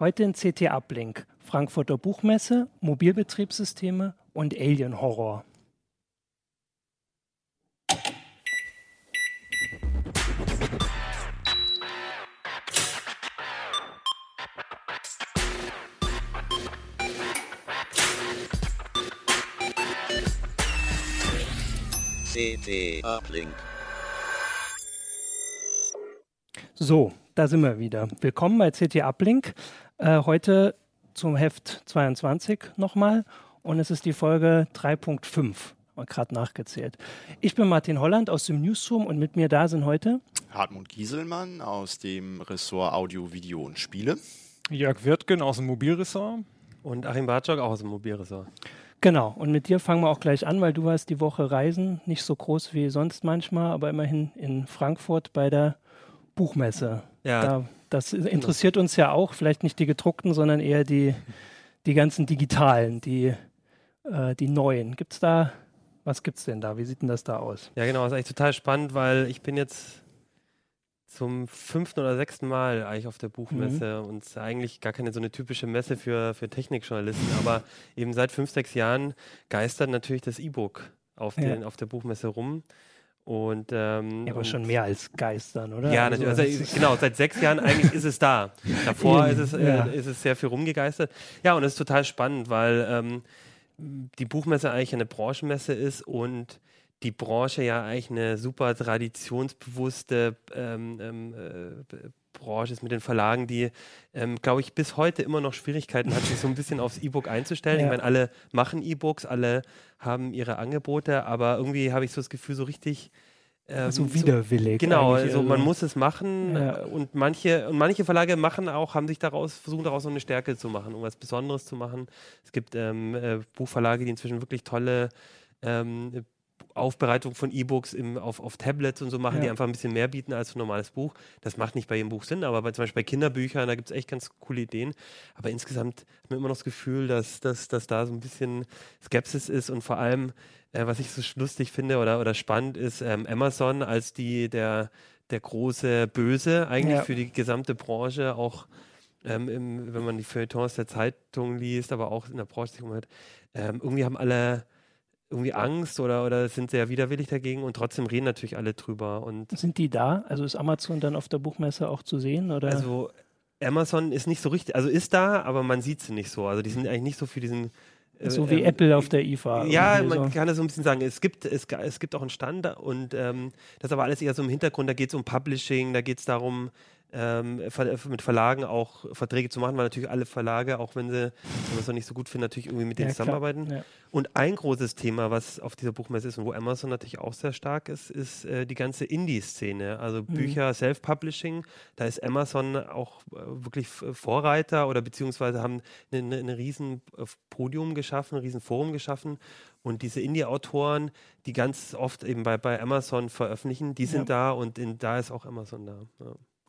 Heute in CT Uplink, Frankfurter Buchmesse, Mobilbetriebssysteme und Alien Horror. CT Uplink. So, da sind wir wieder. Willkommen bei CT Uplink. Äh, heute zum Heft 22 nochmal und es ist die Folge 3.5. Mal gerade nachgezählt. Ich bin Martin Holland aus dem Newsroom und mit mir da sind heute Hartmut Gieselmann aus dem Ressort Audio, Video und Spiele. Jörg Wirtgen aus dem Mobilressort. Und Achim Bartschok auch aus dem Mobilressort. Genau, und mit dir fangen wir auch gleich an, weil du warst die Woche reisen, nicht so groß wie sonst manchmal, aber immerhin in Frankfurt bei der Buchmesse. Ja. Da, das interessiert uns ja auch, vielleicht nicht die gedruckten, sondern eher die, die ganzen digitalen, die, äh, die neuen. Gibt es da, was gibt es denn da? Wie sieht denn das da aus? Ja, genau, das ist eigentlich total spannend, weil ich bin jetzt zum fünften oder sechsten Mal eigentlich auf der Buchmesse und es ist eigentlich gar keine so eine typische Messe für, für Technikjournalisten, aber eben seit fünf, sechs Jahren geistert natürlich das E-Book auf, Ja. auf der Buchmesse rum. Und, ähm, Ja, aber schon mehr als Geistern, oder? Ja, Also, natürlich. Also, genau, seit sechs Jahren eigentlich ist es da. Davor ist es, äh, ja. ist es sehr viel rumgegeistert. Ja, und es ist total spannend, weil ähm, die Buchmesse eigentlich eine Branchenmesse ist und die Branche ja eigentlich eine super traditionsbewusste ähm, ähm, äh, Branche ist mit den Verlagen, die, ähm, glaube ich, bis heute immer noch Schwierigkeiten hat, sich so ein bisschen aufs E-Book einzustellen. Ja. Ich meine, alle machen E-Books, alle haben ihre Angebote, aber irgendwie habe ich so das Gefühl, so richtig ähm, so widerwillig. Genau, eigentlich, also man muss es machen Ja. äh, und manche und manche Verlage machen auch, haben sich daraus versuchen daraus so eine Stärke zu machen, um was Besonderes zu machen. Es gibt ähm, äh, Buchverlage, die inzwischen wirklich tolle ähm, Aufbereitung von E-Books auf, auf Tablets und so machen, Ja. die einfach ein bisschen mehr bieten als ein normales Buch. Das macht nicht bei jedem Buch Sinn, aber bei, zum Beispiel bei Kinderbüchern, da gibt es echt ganz coole Ideen. Aber insgesamt hat man immer noch das Gefühl, dass, dass, dass da so ein bisschen Skepsis ist und vor allem, äh, was ich so lustig finde oder, oder spannend ist, ähm, Amazon als die, der, der große Böse eigentlich Ja. für die gesamte Branche, auch ähm, im, wenn man die Feuilletons der Zeitung liest, aber auch in der Branche ähm, irgendwie haben alle irgendwie Angst oder, oder sind sehr widerwillig dagegen und trotzdem reden natürlich alle drüber. Und Sind die da? Also ist Amazon dann auf der Buchmesse auch zu sehen? Oder? also Amazon ist nicht so richtig, also ist da, aber man sieht sie nicht so. Also die sind eigentlich nicht so für diesen. äh, so wie ähm, Apple auf der IFA. Ja, man so. kann das so ein bisschen sagen. Es gibt, es, es gibt auch einen Stand und ähm, das ist aber alles eher so im Hintergrund. Da geht es um Publishing, da geht es darum, ähm, mit Verlagen auch Verträge zu machen, weil natürlich alle Verlage, auch wenn sie es noch nicht so gut finden, natürlich irgendwie mit denen Ja, zusammenarbeiten. Ja. Und ein großes Thema, was auf dieser Buchmesse ist und wo Amazon natürlich auch sehr stark ist, ist äh, die ganze Indie-Szene. Also Bücher, Self-Publishing. Da ist Amazon auch äh, wirklich Vorreiter oder beziehungsweise haben eine, eine, eine riesen äh, Podium geschaffen, ein riesen Forum geschaffen. Und diese Indie-Autoren, die ganz oft eben bei, bei Amazon veröffentlichen, die sind da und in, da ist auch Amazon da.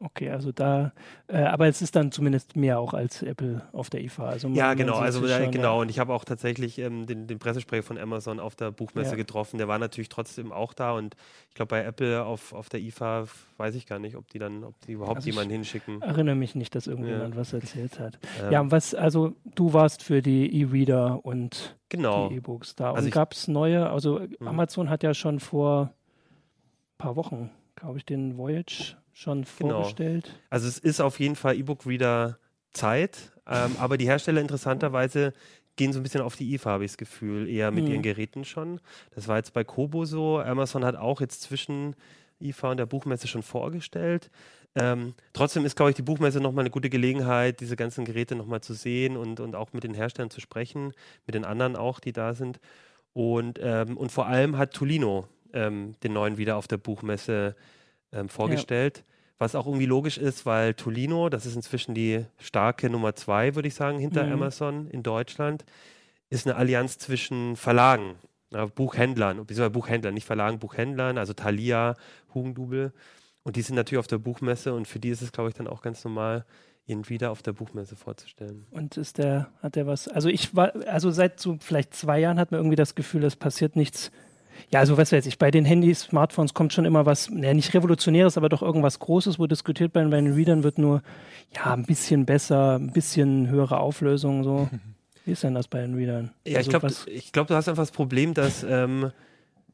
Okay, also da, äh, aber es ist dann zumindest mehr auch als Apple auf der IFA. Also Ja, genau, also ja, schon, genau. Ja. Und ich habe auch tatsächlich ähm, den, den Pressesprecher von Amazon auf der Buchmesse Ja. getroffen. Der war natürlich trotzdem auch da und ich glaube bei Apple auf, auf der IFA weiß ich gar nicht, ob die dann, ob die überhaupt Also ich- jemanden hinschicken. Erinnere mich nicht, dass irgendjemand was erzählt hat. Ähm, Ja, und was, also du warst für die E-Reader und genau. die E-Books da. Also und ich- gab es neue, also Amazon hat ja schon vor ein paar Wochen, glaube ich, den Voyage schon Genau. vorgestellt. Also es ist auf jeden Fall E-Book-Reader Zeit, ähm, aber die Hersteller interessanterweise gehen so ein bisschen auf die IFA, habe ich das Gefühl, eher mit Mhm. ihren Geräten schon. Das war jetzt bei Kobo so. Amazon hat auch jetzt zwischen IFA und der Buchmesse schon vorgestellt. Ähm, trotzdem ist, glaube ich, die Buchmesse nochmal eine gute Gelegenheit, diese ganzen Geräte nochmal zu sehen und, und auch mit den Herstellern zu sprechen, mit den anderen auch, die da sind. Und, ähm, und vor allem hat Tolino ähm, den neuen wieder auf der Buchmesse ähm, vorgestellt. Was auch irgendwie logisch ist, weil Tolino, das ist inzwischen die starke Nummer zwei, würde ich sagen, hinter Mhm. Amazon in Deutschland, ist eine Allianz zwischen Verlagen, ja, Buchhändlern, beziehungsweise Buchhändlern, nicht Verlagen, Buchhändlern, also Thalia, Hugendubel. Und die sind natürlich auf der Buchmesse und für die ist es, glaube ich, dann auch ganz normal, ihn wieder auf der Buchmesse vorzustellen. Und ist der, hat der was, also ich war, also seit so vielleicht zwei Jahren hat man irgendwie das Gefühl, es passiert nichts Ja, also was weiß ich, bei den Handys, Smartphones kommt schon immer was, naja, nicht revolutionäres, aber doch irgendwas Großes, wo diskutiert bei, bei den Readern wird nur, ja, ein bisschen besser, ein bisschen höhere Auflösung, so. Wie ist denn das bei den Readern? Ja, also ich glaube, glaub, du hast einfach das Problem, dass ähm,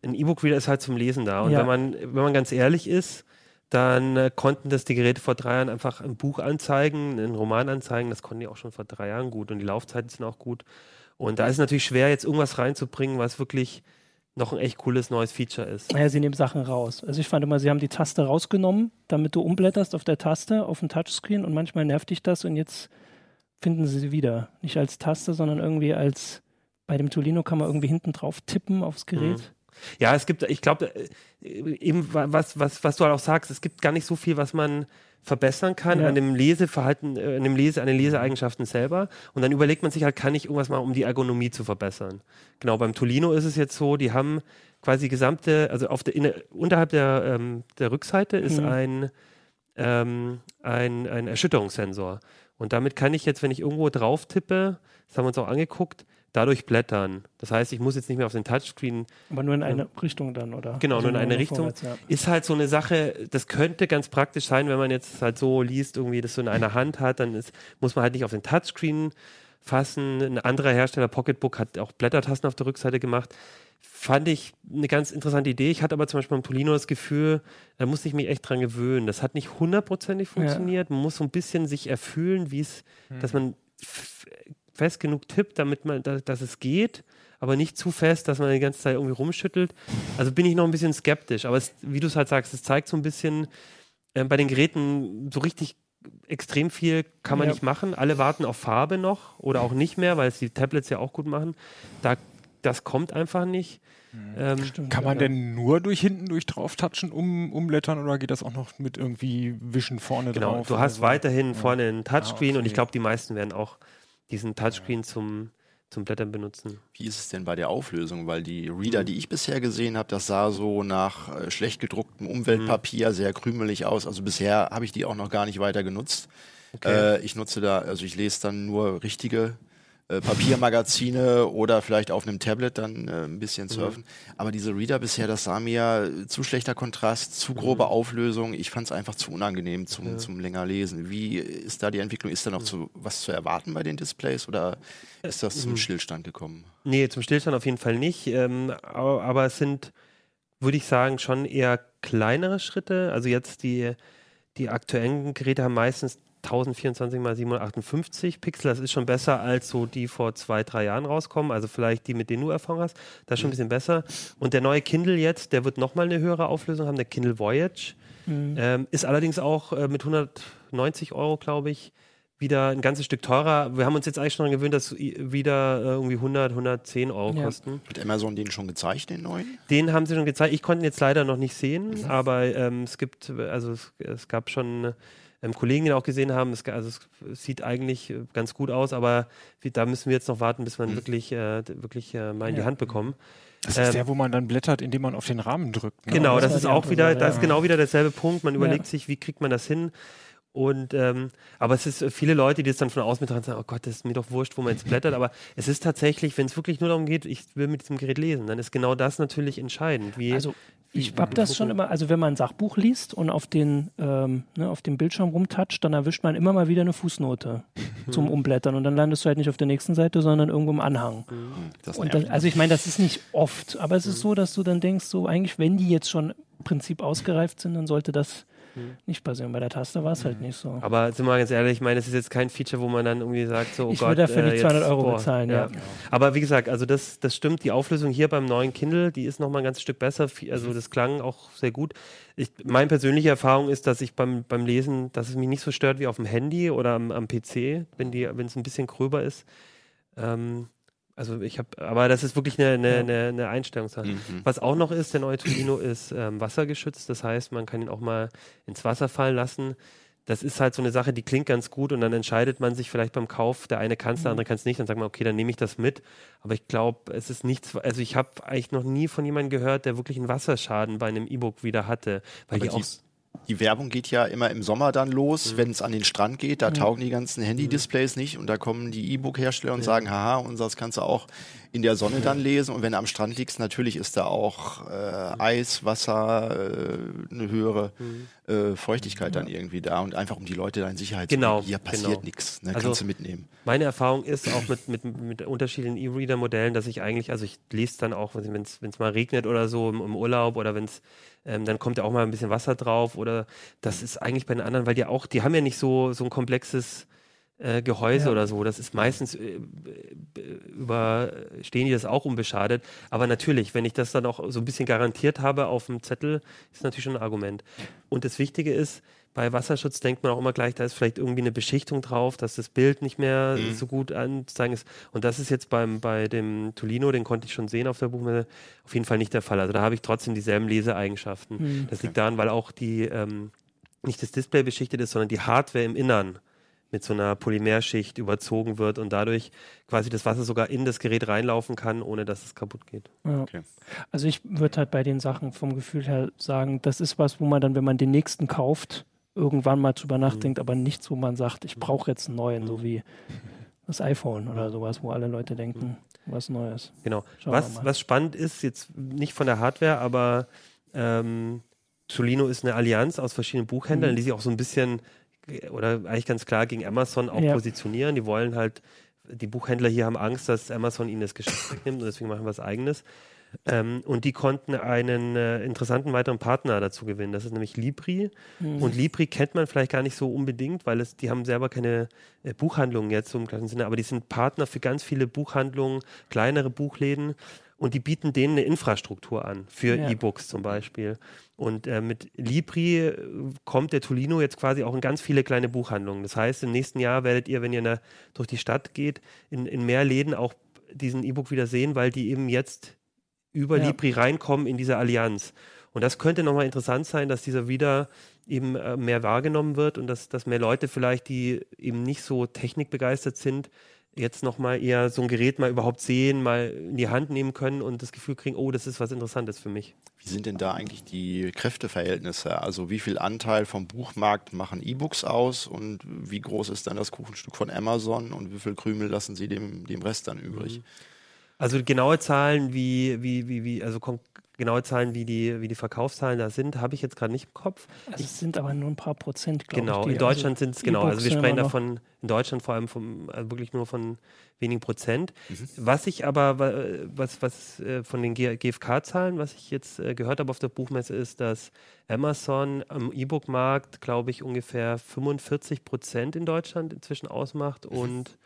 ein E-Book-Reader ist halt zum Lesen da. Und Ja. wenn, man, wenn man ganz ehrlich ist, dann äh, konnten das die Geräte vor drei Jahren einfach ein Buch anzeigen, einen Roman anzeigen. Das konnten die auch schon vor drei Jahren gut und die Laufzeiten sind auch gut. Und da ist es natürlich schwer, jetzt irgendwas reinzubringen, was wirklich noch ein echt cooles neues Feature ist. Naja, sie nehmen Sachen raus. Also ich fand immer, sie haben die Taste rausgenommen, damit du umblätterst auf der Taste, auf dem Touchscreen und manchmal nervt dich das und jetzt finden sie sie wieder. Nicht als Taste, sondern irgendwie als, bei dem Tolino kann man irgendwie hinten drauf tippen aufs Gerät. Ja, es gibt, ich glaube, eben wa- was, was, was du halt auch sagst, es gibt gar nicht so viel, was man verbessern kann Ja. an dem Leseverhalten, äh, an dem Lese, an den Leseeigenschaften selber. Und dann überlegt man sich halt, kann ich irgendwas machen, um die Ergonomie zu verbessern? Genau, beim Tolino ist es jetzt so, die haben quasi die gesamte, also auf der, in, unterhalb der, ähm, der Rückseite ist Mhm. ein, ähm, ein, ein Erschütterungssensor. Und damit kann ich jetzt, wenn ich irgendwo drauf tippe, das haben wir uns auch angeguckt, dadurch blättern. Das heißt, ich muss jetzt nicht mehr auf den Touchscreen Aber nur in eine Richtung dann, oder? Also Genau, nur in eine Richtung. vorwärts, ja. ist halt so eine Sache, das könnte ganz praktisch sein, wenn man jetzt halt so liest, irgendwie das so in einer Hand hat, dann ist, muss man halt nicht auf den Touchscreen fassen. Ein anderer Hersteller, Pocketbook, hat auch Blättertasten auf der Rückseite gemacht. Fand ich eine ganz interessante Idee. Ich hatte aber zum Beispiel beim Tolino das Gefühl, da musste ich mich echt dran gewöhnen. Das hat nicht hundertprozentig funktioniert. Man muss so ein bisschen sich erfühlen, wie es, dass man fest genug tippt, damit man, da, dass es geht, aber nicht zu fest, dass man die ganze Zeit irgendwie rumschüttelt. Also bin ich noch ein bisschen skeptisch. Aber es, wie du es halt sagst, es zeigt so ein bisschen äh, bei den Geräten so richtig extrem viel kann man Ja. nicht machen. Alle warten auf Farbe noch oder auch nicht mehr, weil es die Tablets ja auch gut machen. Da, das kommt einfach nicht. Ähm, Stimmt, Kann man ja. denn nur durch hinten durch drauf touchen, um, umblättern oder geht das auch noch mit irgendwie Wischen vorne Genau, drauf? du oder hast so? weiterhin vorne einen Touchscreen und okay. ich glaube, die meisten werden auch diesen Touchscreen zum, zum Blättern benutzen. Wie ist es denn bei der Auflösung? Weil die Reader, die ich bisher gesehen habe, das sah so nach äh, schlecht gedrucktem Umweltpapier sehr krümelig aus. Also bisher habe ich die auch noch gar nicht weiter genutzt. Äh, ich nutze da, also ich lese dann nur richtige äh, Papiermagazine oder vielleicht auf einem Tablet dann äh, ein bisschen surfen. Aber diese Reader bisher, das sah mir zu schlechter Kontrast, zu grobe Auflösung. Ich fand es einfach zu unangenehm zum, zum länger lesen. Wie ist da die Entwicklung? Ist da noch zu, was zu erwarten bei den Displays oder ist das zum Stillstand gekommen? Nee, zum Stillstand auf jeden Fall nicht. Ähm, aber, aber es sind, würde ich sagen, schon eher kleinere Schritte. Also jetzt die, die aktuellen Geräte haben meistens 1024 x 758 Pixel. Das ist schon besser als so die vor zwei, drei Jahren rauskommen. Also vielleicht die, mit denen du Erfahrung hast. Das ist schon ein bisschen besser. Und der neue Kindle jetzt, der wird nochmal eine höhere Auflösung haben, der Kindle Voyage. Ähm, ist allerdings auch äh, mit 190 Euro, glaube ich, wieder ein ganzes Stück teurer. Wir haben uns jetzt eigentlich schon daran gewöhnt, dass wieder äh, irgendwie 100, 110 Euro Ja. kosten. Hat Amazon den schon gezeigt, den neuen? Den haben sie schon gezeigt. Ich konnte ihn jetzt leider noch nicht sehen, aber ähm, es gibt, also es, es gab schon ähm, Kollegen, die ihn auch gesehen haben. Es, also es sieht eigentlich äh, ganz gut aus, aber wie, da müssen wir jetzt noch warten, bis wir ihn wirklich, äh, wirklich äh, mal in die Ja. Hand bekommen. Das ist ähm, der, wo man dann blättert, indem man auf den Rahmen drückt. ne? Genau, das das, ist die auch wieder, das ist genau wieder derselbe Punkt. Man überlegt sich, wie kriegt man das hin? Und ähm, aber es ist äh, viele Leute, die es dann von außen betrachten, sagen, oh Gott, das ist mir doch wurscht, wo man jetzt blättert. Aber es ist tatsächlich, wenn es wirklich nur darum geht, ich will mit diesem Gerät lesen, dann ist genau das natürlich entscheidend. Wie, Also ich habe das schon immer, also wenn man ein Sachbuch liest und auf den, ähm, ne, auf dem Bildschirm rumtatscht, dann erwischt man immer mal wieder eine Fußnote zum Umblättern und dann landest du halt nicht auf der nächsten Seite, sondern irgendwo im Anhang. Das Und nervt. das, also ich meine, das ist nicht oft, aber es ist so, dass du dann denkst, so eigentlich, wenn die jetzt schon im Prinzip ausgereift sind, dann sollte das nicht passieren. Bei der Taste war es halt nicht so. aber sind wir mal ganz ehrlich, ich meine, es ist jetzt kein Feature, wo man dann irgendwie sagt, so, oh Ich Gott, will dafür äh, nicht 200 jetzt, Euro boah, bezahlen, ja. Aber wie gesagt, also das, das stimmt, die Auflösung hier beim neuen Kindle, die ist nochmal ein ganzes Stück besser. Also das klang auch sehr gut. Ich, meine persönliche Erfahrung ist, dass ich beim, beim Lesen, dass es mich nicht so stört wie auf dem Handy oder am, am PC, wenn es ein bisschen gröber ist. Ähm, also ich habe, aber das ist wirklich eine, eine, eine, eine Einstellungssache. Mhm. Was auch noch ist, der neue Tolino ist ähm, wassergeschützt. Das heißt, man kann ihn auch mal ins Wasser fallen lassen. Das ist halt so eine Sache, die klingt ganz gut und dann entscheidet man sich vielleicht beim Kauf, der eine kann es, der andere kann es nicht. Dann sagt man, okay, dann nehme ich das mit. Aber ich glaube, es ist nichts, also ich habe eigentlich noch nie von jemandem gehört, der wirklich einen Wasserschaden bei einem E-Book wieder hatte. Weil Aber die auch, die, Werbung geht ja immer im Sommer dann los, wenn es an den Strand geht. Da taugen die ganzen Handy-Displays nicht und da kommen die E-Book-Hersteller und sagen, haha, unseres kannst du auch in der Sonne dann lesen. Und wenn du am Strand liegst, natürlich ist da auch äh, Eis, Wasser, äh, eine höhere äh, Feuchtigkeit dann irgendwie da und einfach um die Leute da in Sicherheit Genau, zu bringen. Hier passiert genau. nichts, ne? Also- kannst du mitnehmen. Meine Erfahrung ist auch mit, mit, mit unterschiedlichen E-Reader-Modellen, dass ich eigentlich, also ich lese dann auch, wenn es mal regnet oder so im, im Urlaub oder wenn es, ähm, dann kommt ja auch mal ein bisschen Wasser drauf oder das ist eigentlich bei den anderen, weil die auch, die haben ja nicht so, so ein komplexes äh, Gehäuse Ja. oder so. Das ist meistens äh, überstehen die das auch unbeschadet. Aber natürlich, wenn ich das dann auch so ein bisschen garantiert habe auf dem Zettel, ist natürlich schon ein Argument. Und das Wichtige ist, bei Wasserschutz denkt man auch immer gleich, da ist vielleicht irgendwie eine Beschichtung drauf, dass das Bild nicht mehr Mhm. so gut anzuzeigen ist. Und das ist jetzt beim, bei dem Tolino, den konnte ich schon sehen auf der Buchmesse, auf jeden Fall nicht der Fall. Also da habe ich trotzdem dieselben Leseeigenschaften. Hm. Das liegt daran, weil auch die, ähm, nicht das Display beschichtet ist, sondern die Hardware im Innern mit so einer Polymerschicht überzogen wird und dadurch quasi das Wasser sogar in das Gerät reinlaufen kann, ohne dass es kaputt geht. Ja. Okay. Also ich würde halt bei den Sachen vom Gefühl her sagen, das ist was, wo man dann, wenn man den nächsten kauft, irgendwann mal drüber nachdenkt, aber nichts, wo man sagt, ich brauche jetzt einen neuen, so wie das iPhone oder sowas, wo alle Leute denken, was Neues. Genau. Schauen Was, was spannend ist, jetzt nicht von der Hardware, aber ähm, Solino ist eine Allianz aus verschiedenen Buchhändlern, Mhm. die sich auch so ein bisschen oder eigentlich ganz klar gegen Amazon auch Ja. positionieren. Die wollen halt, die Buchhändler hier haben Angst, dass Amazon ihnen das Geschäft wegnimmt und deswegen machen wir was eigenes. Ähm, und die konnten einen äh, interessanten weiteren Partner dazu gewinnen. Das ist nämlich Libri. Mhm. Und Libri kennt man vielleicht gar nicht so unbedingt, weil es, die haben selber keine äh, Buchhandlungen jetzt so im gleichen Sinne, aber die sind Partner für ganz viele Buchhandlungen, kleinere Buchläden und die bieten denen eine Infrastruktur an, für Ja. E-Books zum Beispiel. Und äh, mit Libri äh, kommt der Tolino jetzt quasi auch in ganz viele kleine Buchhandlungen. Das heißt, im nächsten Jahr werdet ihr, wenn ihr na, durch die Stadt geht, in, in mehr Läden auch diesen E-Book wieder sehen, weil die eben jetzt über Ja. Libri reinkommen in diese Allianz. Und das könnte nochmal interessant sein, dass dieser wieder eben äh, mehr wahrgenommen wird und dass, dass mehr Leute vielleicht, die eben nicht so technikbegeistert sind, jetzt nochmal eher so ein Gerät mal überhaupt sehen, mal in die Hand nehmen können und das Gefühl kriegen, oh, das ist was Interessantes für mich. Wie sind denn da eigentlich die Kräfteverhältnisse? Also wie viel Anteil vom Buchmarkt machen E-Books aus und wie groß ist dann das Kuchenstück von Amazon und wie viel Krümel lassen sie dem, dem Rest dann übrig? Also genaue Zahlen, wie, wie, wie, wie, also genaue Zahlen, wie die, wie die Verkaufszahlen da sind, habe ich jetzt gerade nicht im Kopf. Also es sind aber nur ein paar Prozent, glaube Genau, ich. die- in Deutschland also sind es, genau, also E-Books wir sprechen davon, in Deutschland vor allem vom, also wirklich nur von wenigen Prozent. Mhm. Was ich aber, wa- was, was äh, von den G- GfK-Zahlen, was ich jetzt äh, gehört habe auf der Buchmesse, ist, dass Amazon am E-Book-Markt, glaube ich, ungefähr 45 Prozent in Deutschland inzwischen ausmacht Mhm. und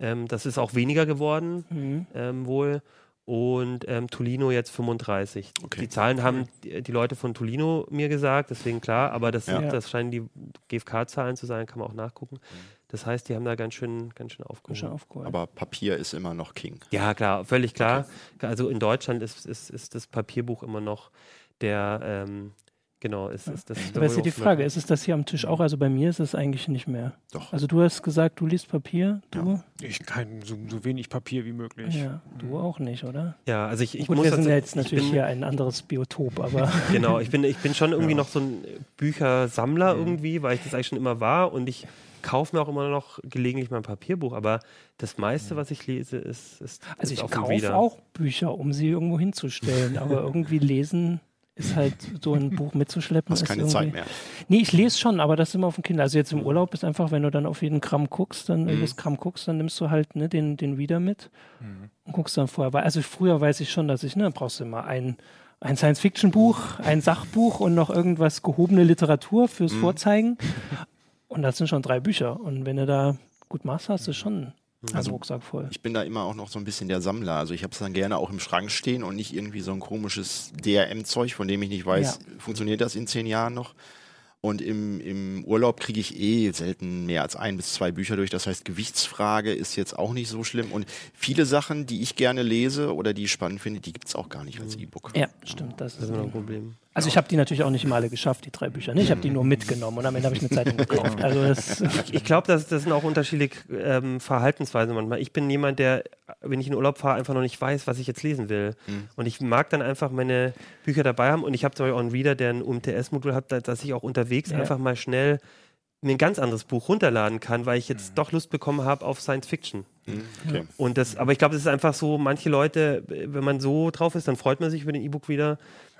ähm, das ist auch weniger geworden, Mhm. ähm, wohl. Und ähm, Tolino jetzt 35. Okay. Die Zahlen haben die, die Leute von Tolino mir gesagt, deswegen klar, aber das, Ja. das scheinen die GfK-Zahlen zu sein, kann man auch nachgucken. Das heißt, die haben da ganz schön, ganz schön aufgeholt. aufgeholt. Aber Papier ist immer noch King. Ja, klar, völlig klar. Also in Deutschland ist, ist, ist das Papierbuch immer noch der, ähm, genau, ist, ist das. aber ist ja die Frage, ist es das hier am Tisch auch? Also bei mir ist es eigentlich nicht mehr. Doch. Also du hast gesagt, du liest Papier, du? Ich kein so, so wenig Papier wie möglich. Ja, du auch nicht, oder? Ja, also ich, ich Gut, muss wir sind ja jetzt ich natürlich bin, hier ein anderes Biotop, aber Genau, ich bin, ich bin schon irgendwie Ja. noch so ein Büchersammler Mhm. irgendwie, weil ich das eigentlich schon immer war und ich kaufe mir auch immer noch gelegentlich mein Papierbuch, aber das meiste, was ich lese, ist, ist, Mhm. also ist ich kaufe auch Bücher, um sie irgendwo hinzustellen, aber irgendwie lesen ist halt so ein Buch mitzuschleppen. Hast ist keine irgendwie- Zeit mehr. Nee, ich lese schon, aber das immer auf dem Kindle. Also jetzt im Urlaub ist einfach, wenn du dann auf jeden Gramm guckst, dann Mhm. jedes Gramm guckst, dann nimmst du halt ne, den, den Reader mit Mhm. und guckst dann vorher. Weil- Also früher weiß ich schon, dass ich, ne, brauchst du immer ein, ein Science-Fiction-Buch, ein Sachbuch und noch irgendwas gehobene Literatur fürs Mhm. Vorzeigen. Und das sind schon drei Bücher. Und wenn du da gut machst, hast du schon Also, Rucksack voll. Ich bin da immer auch noch so ein bisschen der Sammler. Also ich habe es dann gerne auch im Schrank stehen und nicht irgendwie so ein komisches DRM-Zeug, von dem ich nicht weiß, funktioniert das in zehn Jahren noch. Und im, im Urlaub kriege ich eh selten mehr als ein bis zwei Bücher durch. Das heißt, Gewichtsfrage ist jetzt auch nicht so schlimm. Und viele Sachen, die ich gerne lese oder die ich spannend finde, die gibt es auch gar nicht als E-Book. Ja, stimmt. Das ist ein ein Problem. Also ich habe die natürlich auch nicht mal alle geschafft, die drei Bücher. Ne? Ich habe die nur mitgenommen und am Ende habe ich eine Zeitung gekauft. Also das, Ich glaube, das, das sind auch unterschiedliche ähm, Verhaltensweisen manchmal. Ich bin jemand, der, wenn ich in Urlaub fahre, einfach noch nicht weiß, was ich jetzt lesen will. Und ich mag dann einfach meine Bücher dabei haben. Und ich habe zum Beispiel auch einen Reader, der ein UMTS-Modul hat, da- dass ich auch unterwegs Ja. einfach mal schnell mir ein ganz anderes Buch runterladen kann, weil ich jetzt doch Lust bekommen habe auf Science Fiction. Okay. Und das, aber ich glaube, es ist einfach so, manche Leute, wenn man so drauf ist, dann freut man sich über den E-Book wieder.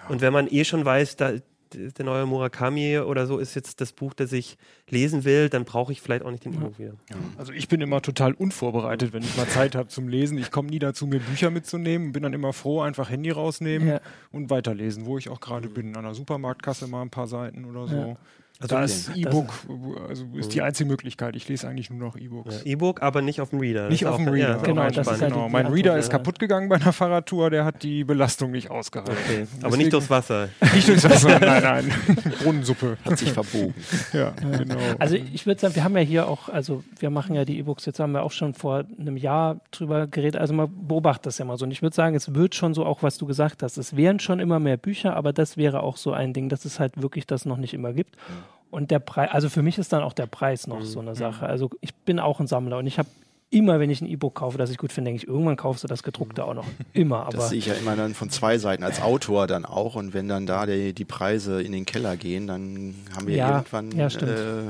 Und wenn man eh schon weiß, da, der neue Murakami oder so ist jetzt das Buch, das ich lesen will, dann brauche ich vielleicht auch nicht den E-Book wieder. Also ich bin immer total unvorbereitet, wenn ich mal Zeit habe zum Lesen. Ich komme nie dazu, mir Bücher mitzunehmen. Bin dann immer froh, einfach Handy rausnehmen Ja. und weiterlesen, wo ich auch gerade bin. An der Supermarktkasse mal ein paar Seiten oder so. Ja. Also da ist E-Book, also ist die einzige Möglichkeit. Ich lese eigentlich nur noch E-Books. Ja, E-Book, aber nicht auf dem Reader. Nicht auf dem ja, Reader. auch Genau, ganz das ist spannend. halt genau. Mein Reader ist ja. kaputt gegangen bei einer Fahrradtour, der hat die Belastung nicht ausgehalten. Okay. Aber Deswegen- nicht durchs Wasser. Nicht durchs Wasser, nein, nein. Brunnensuppe. Hat sich verbogen. Ja, genau. also ich würde sagen, wir haben ja hier auch, also wir machen ja die E-Books, jetzt haben wir auch schon vor einem Jahr drüber geredet, also man beobachtet das ja mal so. Und ich würde sagen, es wird schon so auch, was du gesagt hast, es wären schon immer mehr Bücher, aber das wäre auch so ein Ding, dass es halt wirklich das noch nicht immer gibt. Und der Preis, also für mich ist dann auch der Preis noch so eine Sache. Also ich bin auch ein Sammler und ich habe immer, wenn ich ein E-Book kaufe, das ich gut finde, denke ich, irgendwann kaufst du das gedruckte auch noch. Immer, aber Das sehe ich ja immer dann von zwei Seiten, als Autor dann auch. Und wenn dann da die, die Preise in den Keller gehen, dann haben wir Ja, irgendwann, ja, stimmt. äh,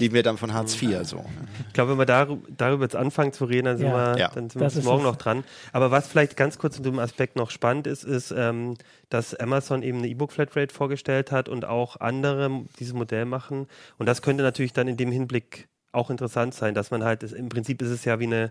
leben wir dann von Hartz IV. So. Ich glaube, wenn wir darü- darüber jetzt anfangen zu reden, dann sind, Ja. wir, Ja. dann sind wir morgen noch dran. Aber was vielleicht ganz kurz zu dem Aspekt noch spannend ist, ist, ähm, dass Amazon eben eine E-Book-Flatrate vorgestellt hat und auch andere dieses Modell machen. Und das könnte natürlich dann in dem Hinblick auch interessant sein, dass man halt, im Prinzip ist es ja wie eine,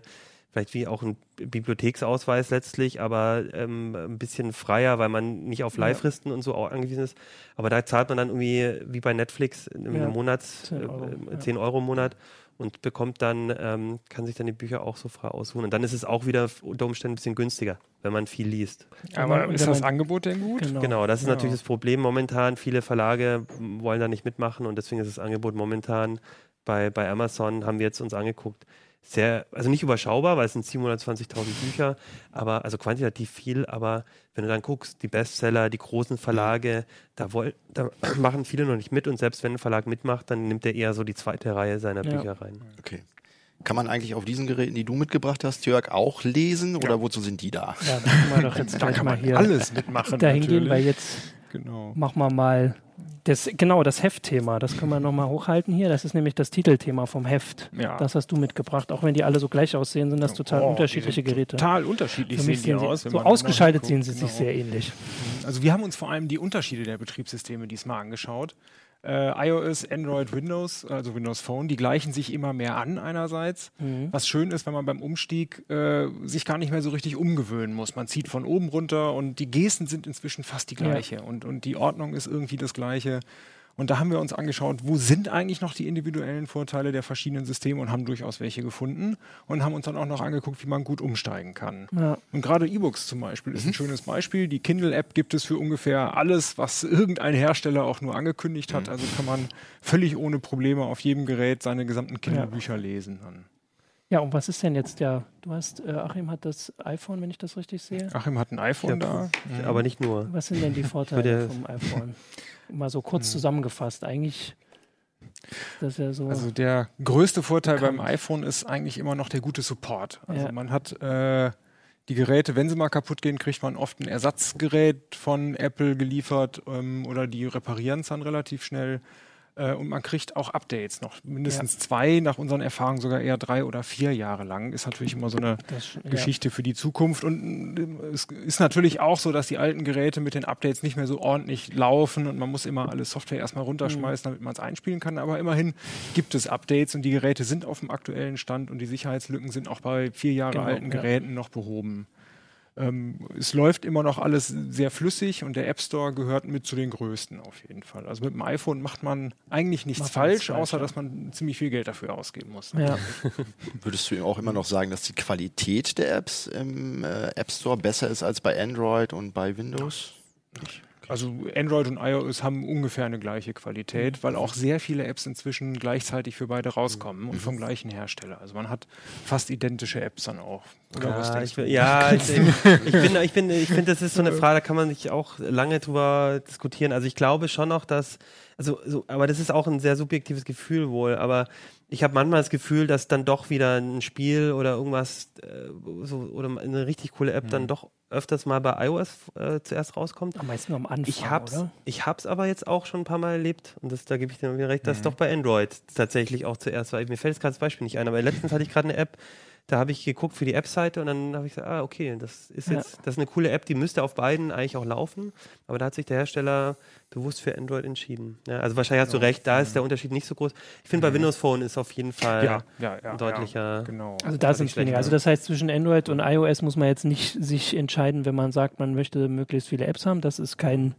vielleicht wie auch ein Bibliotheksausweis letztlich, aber ähm, ein bisschen freier, weil man nicht auf Leihfristen und so angewiesen ist. Aber da zahlt man dann irgendwie wie bei Netflix in Ja, Monats 10 Euro, äh, ja. 10 Euro im Monat und bekommt dann, ähm, kann sich dann die Bücher auch so frei aussuchen. Und dann ist es auch wieder unter Umständen ein bisschen günstiger, wenn man viel liest. Aber ist das Angebot denn gut? genau. Genau, das ist Ja. natürlich das Problem momentan. Viele Verlage wollen da nicht mitmachen und deswegen ist das Angebot momentan bei, bei Amazon, haben wir jetzt uns angeguckt, sehr, also nicht überschaubar, weil es sind 720.000 Bücher, aber also quantitativ viel, aber wenn du dann guckst, die Bestseller, die großen Verlage, da, woll, da machen viele noch nicht mit und selbst wenn ein Verlag mitmacht, dann nimmt er eher so die zweite Reihe seiner Ja. Bücher rein. Okay. Kann man eigentlich auf diesen Geräten, die du mitgebracht hast, Jörg, auch lesen oder wozu sind die da? Ja, da können wir doch jetzt Da gleich kann mal man hier alles mitmachen. dahin gehen, natürlich. weil jetzt Genau. machen wir mal das, genau, das Heftthema. Das können wir nochmal hochhalten hier. Das ist nämlich das Titelthema vom Heft. Ja. Das hast du mitgebracht. Auch wenn die alle so gleich aussehen, sind das total Oh, unterschiedliche Geräte. Total unterschiedlich sehen die aus. so genau ausgeschaltet hinguckt. sehen sie sich Genau. sehr ähnlich. Also wir haben uns vor allem die Unterschiede der Betriebssysteme diesmal angeschaut. Äh, iOS, Android, Windows, also Windows Phone, die gleichen sich immer mehr an einerseits. Mhm. Was schön ist, wenn man beim Umstieg äh, sich gar nicht mehr so richtig umgewöhnen muss. Man zieht von oben runter und die Gesten sind inzwischen fast die Ja. gleiche und, und die Ordnung ist irgendwie das gleiche. Und da haben wir uns angeschaut, wo sind eigentlich noch die individuellen Vorteile der verschiedenen Systeme und haben durchaus welche gefunden und haben uns dann auch noch angeguckt, wie man gut umsteigen kann. Ja. Und gerade E-Books zum Beispiel ist ein schönes Beispiel. Die Kindle-App gibt es für ungefähr alles, was irgendein Hersteller auch nur angekündigt hat. Also kann man völlig ohne Probleme auf jedem Gerät seine gesamten Kindle-Bücher lesen. Dann. Ja, und was ist denn jetzt der? Du hast, äh, Achim hat das iPhone, wenn ich das richtig sehe. Achim hat ein iPhone da. Aber nicht nur. Was sind denn die Vorteile vom iPhone? Mal so kurz zusammengefasst. Eigentlich ist das ja so. Also der größte Vorteil Bekannt. beim iPhone ist eigentlich immer noch der gute Support. Also Ja. man hat äh, die Geräte, wenn sie mal kaputt gehen, kriegt man oft ein Ersatzgerät von Apple geliefert ähm, oder die reparieren es dann relativ schnell. Äh, und man kriegt auch Updates noch. Mindestens zwei, nach unseren Erfahrungen sogar eher drei oder vier Jahre lang. Ist natürlich immer so eine das, sch- ja. Geschichte für die Zukunft. Und äh, es ist natürlich auch so, dass die alten Geräte mit den Updates nicht mehr so ordentlich laufen und man muss immer alle Software erstmal runterschmeißen, damit man es einspielen kann. Aber immerhin gibt es Updates und die Geräte sind auf dem aktuellen Stand und die Sicherheitslücken sind auch bei vier Jahre Genau, alten ja. Geräten noch behoben. Ähm, es läuft immer noch alles sehr flüssig und der App Store gehört mit zu den größten auf jeden Fall. Also mit dem iPhone macht man eigentlich nichts Macht falsch, falsch, außer ja. dass man ziemlich viel Geld dafür ausgeben muss. Ja. Würdest du auch immer noch sagen, dass die Qualität der Apps im äh, App Store besser ist als bei Android und bei Windows? Nicht? Also Android und iOS haben ungefähr eine gleiche Qualität, weil auch sehr viele Apps inzwischen gleichzeitig für beide rauskommen und vom gleichen Hersteller. Also man hat fast identische Apps dann auch. Ja, ich, bin- ja ich, ich finde, ich finde, ich finde, das ist so eine Frage, da kann man sich auch lange drüber diskutieren. Also ich glaube schon noch, dass, also, so, aber das ist auch ein sehr subjektives Gefühl wohl. Aber ich habe manchmal das Gefühl, dass dann doch wieder ein Spiel oder irgendwas äh, so oder eine richtig coole App Mhm. dann doch öfters mal bei iOS äh, zuerst rauskommt. Am meisten am Anfang, Ich hab's, oder? ich hab's aber jetzt auch schon ein paar Mal erlebt und das, da gebe ich dir wieder recht, Mhm. dass doch bei Android tatsächlich auch zuerst war. Mir fällt jetzt gerade das Beispiel nicht ein, aber letztens hatte ich gerade eine App, da habe ich geguckt für die App-Seite und dann habe ich gesagt, ah, okay, das ist Ja. jetzt, das ist eine coole App, die müsste auf beiden eigentlich auch laufen, aber da hat sich der Hersteller bewusst für Android entschieden. Ja, also wahrscheinlich hast du recht, da ist der Unterschied nicht so groß. Ich finde, bei Windows Phone ist auf jeden Fall Mhm. ja, ja, ja, ein deutlicher. Ja, genau. Also da sind es weniger. Also ja. das heißt, zwischen Android und iOS muss man jetzt nicht sich entscheiden, wenn man sagt, man möchte möglichst viele Apps haben. Das ist kein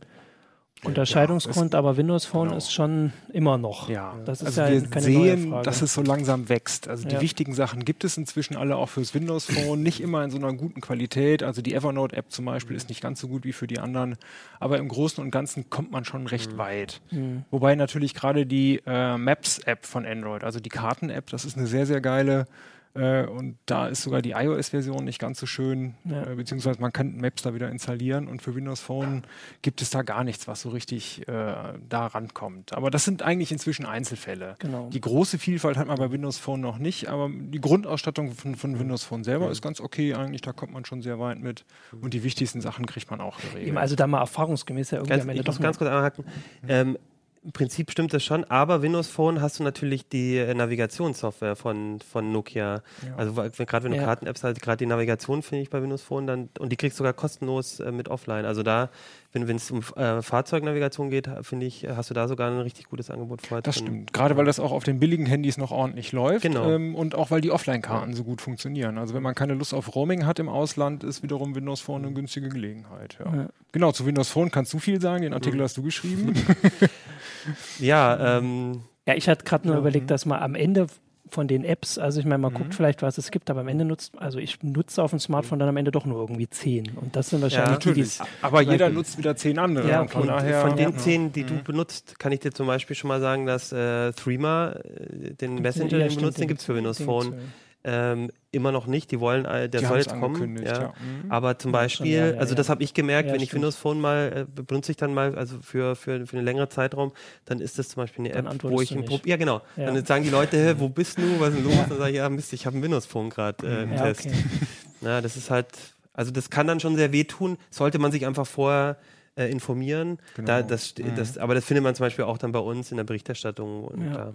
Unterscheidungsgrund, aber Windows Phone genau. ist schon immer noch. Ja, Das ist also ja wir sehen, dass es so langsam wächst. Also die Ja. wichtigen Sachen gibt es inzwischen alle auch fürs Windows Phone, nicht immer in so einer guten Qualität. Also die Evernote App zum Beispiel ist nicht ganz so gut wie für die anderen, aber im Großen und Ganzen kommt man schon recht weit. Mhm. Wobei natürlich gerade die äh, Maps App von Android, also die Karten App, das ist eine sehr sehr geile. Äh, und da ist sogar die iOS-Version nicht ganz so schön, Ja. äh, beziehungsweise man kann Maps da wieder installieren und für Windows Phone gibt es da gar nichts, was so richtig äh, da rankommt. Aber das sind eigentlich inzwischen Einzelfälle. Genau. Die große Vielfalt hat man bei Windows Phone noch nicht, aber die Grundausstattung von, von Windows Phone selber ist ganz okay eigentlich, da kommt man schon sehr weit mit und die wichtigsten Sachen kriegt man auch geregelt. Eben, also da mal erfahrungsgemäß ja irgendwie Ganz, am Ende ich doch muss ganz kurz einhaken. Ähm, Im Prinzip stimmt das schon, aber Windows Phone hast du natürlich die äh, Navigationssoftware von, von Nokia. Also weil- wenn- gerade wenn du Ja. Karten-Apps hast, gerade die Navigation finde ich bei Windows Phone dann und die kriegst du sogar kostenlos äh, mit offline. Also da, wenn es um äh, Fahrzeugnavigation geht, finde ich, hast du da sogar ein richtig gutes Angebot vorher Das drin. stimmt. Gerade weil das auch auf den billigen Handys noch ordentlich läuft Genau. ähm, und auch weil die Offline-Karten so gut funktionieren. Also wenn man keine Lust auf Roaming hat im Ausland, ist wiederum Windows Phone eine günstige Gelegenheit. Ja. Ja. Genau, zu Windows Phone kannst du viel sagen. Den Artikel hast du geschrieben. Ja, ähm, Ja, ich hatte gerade nur Ja, überlegt, mhm. dass man am Ende von den Apps, also ich meine, man guckt vielleicht, was es gibt, aber am Ende nutzt, also ich nutze auf dem Smartphone dann am Ende doch nur irgendwie zehn. Und das sind wahrscheinlich die, die Aber jeder nutzt wieder zehn andere. Ja, von und daher, von den ja. zehn, die du benutzt, kann ich dir zum Beispiel schon mal sagen, dass äh, Threema, äh, den Messenger, Ja, den benutzt, den gibt es für Windows Phone. Ähm, immer noch nicht, die wollen, äh, der Die soll jetzt kommen. Ja. ja. Mhm. Aber zum schon Beispiel, also ja. das habe ich gemerkt, wenn ich stimmt. Windows Phone mal äh, benutze ich dann mal, also für, für, für einen längeren Zeitraum, dann ist das zum Beispiel eine Dann App, wo ich ein. Pro ja genau. Dann sagen die Leute, hä, wo bist du? Was ist denn los? Dann sage ich, ja Mist, ich habe ein Windows Phone gerade äh, im Ja, Test. okay. Na, das ist halt, also das kann dann schon sehr wehtun. Sollte man sich einfach vorher äh, informieren. Da, Genau. das, das, aber das findet man zum Beispiel auch dann bei uns in der Berichterstattung. Und Ja. da.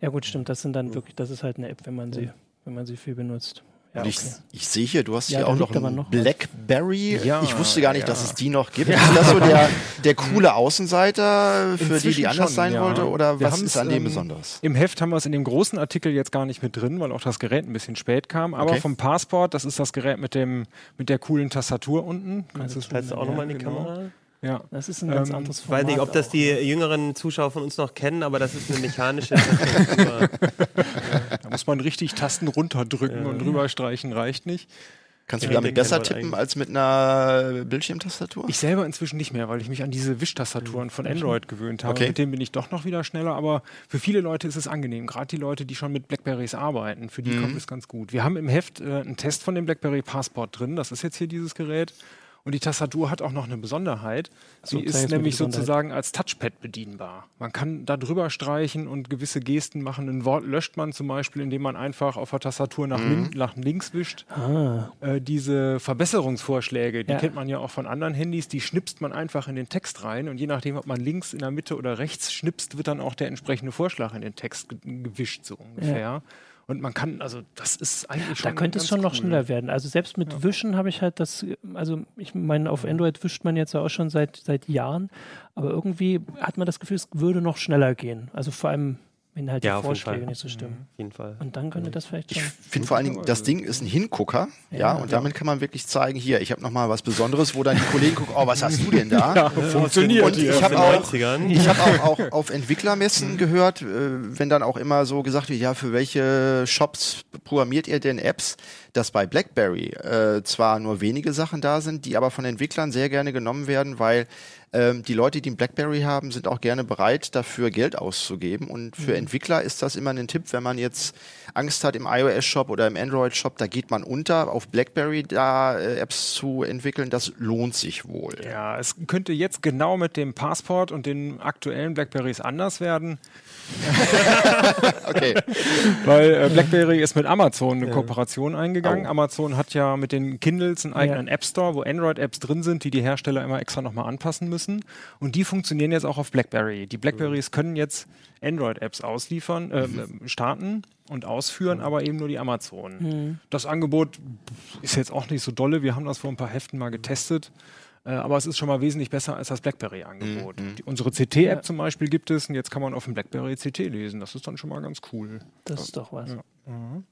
Ja gut, stimmt, das sind dann wirklich, das ist halt eine App, wenn man sie, wenn man sie viel benutzt. Ja, Und ich, okay. ich sehe hier, du hast Ja, hier auch noch liegt aber ein noch. Blackberry. Ja, ich wusste gar nicht, ja. dass es die noch gibt. Ist das so der, der coole Außenseiter, für die, die Inzwischen anders schon, sein ja. wollte? Oder Wir was ist an dem ähm, besonders? Im Heft haben wir es in dem großen Artikel jetzt gar nicht mit drin, weil auch das Gerät ein bisschen spät kam. Aber Okay. vom Passport, das ist das Gerät mit dem mit der coolen Tastatur unten. Kannst Hältst du auch ja, nochmal in die genau. Kamera? Ja. Das ist ein ganz Ähm, anderes Ich Format. weiß nicht, ob das auch. die jüngeren Zuschauer von uns noch kennen, aber das ist eine mechanische Tastatur. Da muss man richtig Tasten runterdrücken und drüber streichen reicht nicht. Kannst du Ja, damit besser tippen eigentlich. als mit einer Bildschirmtastatur? Ich selber inzwischen nicht mehr, weil ich mich an diese Wischtastaturen von Android gewöhnt habe. Okay. Mit denen bin ich doch noch wieder schneller, aber für viele Leute ist es angenehm. Gerade die Leute, die schon mit Blackberries arbeiten, für die Mhm. kommt es ganz gut. Wir haben im Heft äh, einen Test von dem Blackberry Passport drin. Das ist jetzt hier dieses Gerät. Und die Tastatur hat auch noch eine Besonderheit. So, Sie zeig ist nämlich sozusagen als Touchpad bedienbar. Man kann da drüber streichen und gewisse Gesten machen. Ein Wort löscht man zum Beispiel, indem man einfach auf der Tastatur nach, lin nach links wischt. Ah, Äh, diese Verbesserungsvorschläge, die Ja. kennt man ja auch von anderen Handys, die schnipst man einfach in den Text rein und je nachdem, ob man links, in der Mitte oder rechts schnipst, wird dann auch der entsprechende Vorschlag in den Text ge gewischt, so ungefähr. Und man kann, also das ist eigentlich schon. da könnte es schon noch cool. schneller werden. Also selbst mit Wischen habe ich halt das, also ich meine, auf Android wischt man jetzt ja auch schon seit, seit Jahren, aber irgendwie hat man das Gefühl, es würde noch schneller gehen. Also vor allem, wenn halt Ja, die Vorschläge nicht so stimmen. Auf jeden Fall. Und dann könnte das vielleicht Ich schon. finde vor allen Dingen, das Ding ist ein Hingucker, ja, Ja, und damit kann man wirklich zeigen, hier, ich habe noch mal was Besonderes, wo dann die Kollegen gucken, oh, was hast du denn da? Ja, funktioniert Und ich habe auch, 90ern. ich hab auch, auch auf Entwicklermessen gehört, äh, wenn dann auch immer so gesagt wird, ja, für welche Shops programmiert ihr denn Apps, dass bei BlackBerry äh, zwar nur wenige Sachen da sind, die aber von Entwicklern sehr gerne genommen werden, weil ähm, die Leute, die ein BlackBerry haben, sind auch gerne bereit, dafür Geld auszugeben. Und für Entwickler ist das immer ein Tipp, wenn man jetzt Angst hat im iOS-Shop oder im Android-Shop, da geht man unter, auf BlackBerry da äh, Apps zu entwickeln, das lohnt sich wohl. Ja, es könnte jetzt genau mit dem Passport und den aktuellen Blackberries anders werden, Okay. weil äh, BlackBerry ist mit Amazon eine Kooperation eingegangen. Amazon hat ja mit den Kindles einen eigenen App Store, wo Android-Apps drin sind, die die Hersteller immer extra nochmal anpassen müssen. Und die funktionieren jetzt auch auf BlackBerry. Die Blackberries können jetzt Android-Apps ausliefern, äh, starten und ausführen, aber eben nur die Amazon. Das Angebot ist jetzt auch nicht so dolle. Wir haben das vor ein paar Heften mal getestet. Äh, aber es ist schon mal wesentlich besser als das BlackBerry-Angebot. Die- Unsere CT-App zum Beispiel gibt es und jetzt kann man auf dem BlackBerry CT lesen. Das ist dann schon mal ganz cool. Das ist doch was.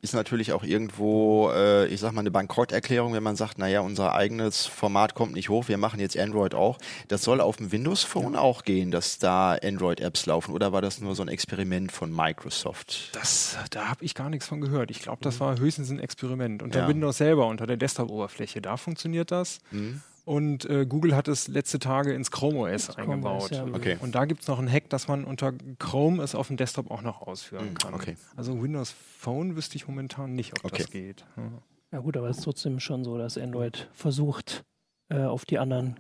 Ist natürlich auch irgendwo, äh, ich sag mal, eine Bankrotterklärung, wenn man sagt, naja, unser eigenes Format kommt nicht hoch, wir machen jetzt Android auch. Das soll auf dem Windows Phone auch gehen, dass da Android-Apps laufen. Oder war das nur so ein Experiment von Microsoft? Das, da habe ich gar nichts von gehört. Ich glaube, das war höchstens ein Experiment. Unter Ja. Windows selber, unter der Desktop-Oberfläche, da funktioniert das. Und äh, Google hat es letzte Tage ins Chrome OS Chrome eingebaut. OS, ja. Okay. Und da gibt es noch einen Hack, dass man unter Chrome es auf dem Desktop auch noch ausführen kann. okay. Also Windows Phone wüsste ich momentan nicht, ob Okay. das geht. Ja. Ja gut, aber es ist trotzdem schon so, dass Android versucht, äh, auf die anderen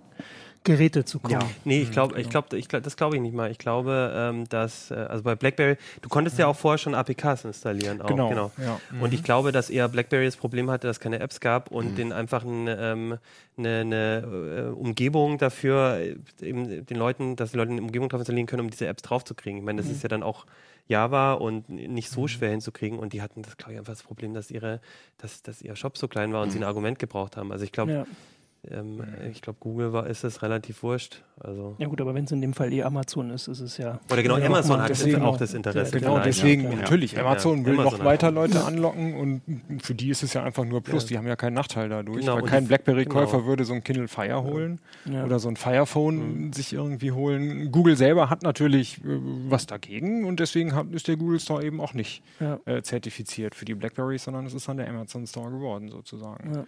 Geräte zu kommen. Nee, ich glaube, ich glaube, ich glaub, das glaube ich nicht mal. Ich glaube, ähm, dass, äh, also bei BlackBerry, du konntest ja auch vorher schon APKs installieren. Auch, Genau, genau. ja. Und ich glaube, dass eher BlackBerry das Problem hatte, dass es keine Apps gab und den einfach ein, ähm, eine, eine äh, Umgebung dafür, äh, eben den Leuten, dass die Leute eine Umgebung drauf installieren können, um diese Apps draufzukriegen. Ich meine, das ist ja dann auch Java und nicht so schwer hinzukriegen und die hatten das, glaube ich, einfach das Problem, dass ihre, dass, dass ihr Shop so klein war und sie ein Argument gebraucht haben. Also ich glaube, Ja. Ähm, ich glaube, Google war, ist es relativ wurscht. Also ja gut, aber wenn es in dem Fall eh Amazon ist, ist es ja... oder genau, Amazon hat deswegen auch das Interesse. Genau, vielleicht, deswegen ja. natürlich. Ja. Amazon will Amazon noch weiter Leute anlocken und für die ist es ja einfach nur Plus. Die haben ja keinen Nachteil dadurch. Genau, weil kein BlackBerry-Käufer genau. würde so ein Kindle Fire holen Ja. oder so ein Fire Phone sich irgendwie holen. Google selber hat natürlich äh, was dagegen und deswegen hat, ist der Google Store eben auch nicht Ja. äh, zertifiziert für die Blackberries, sondern es ist dann der Amazon Store geworden sozusagen. Ja.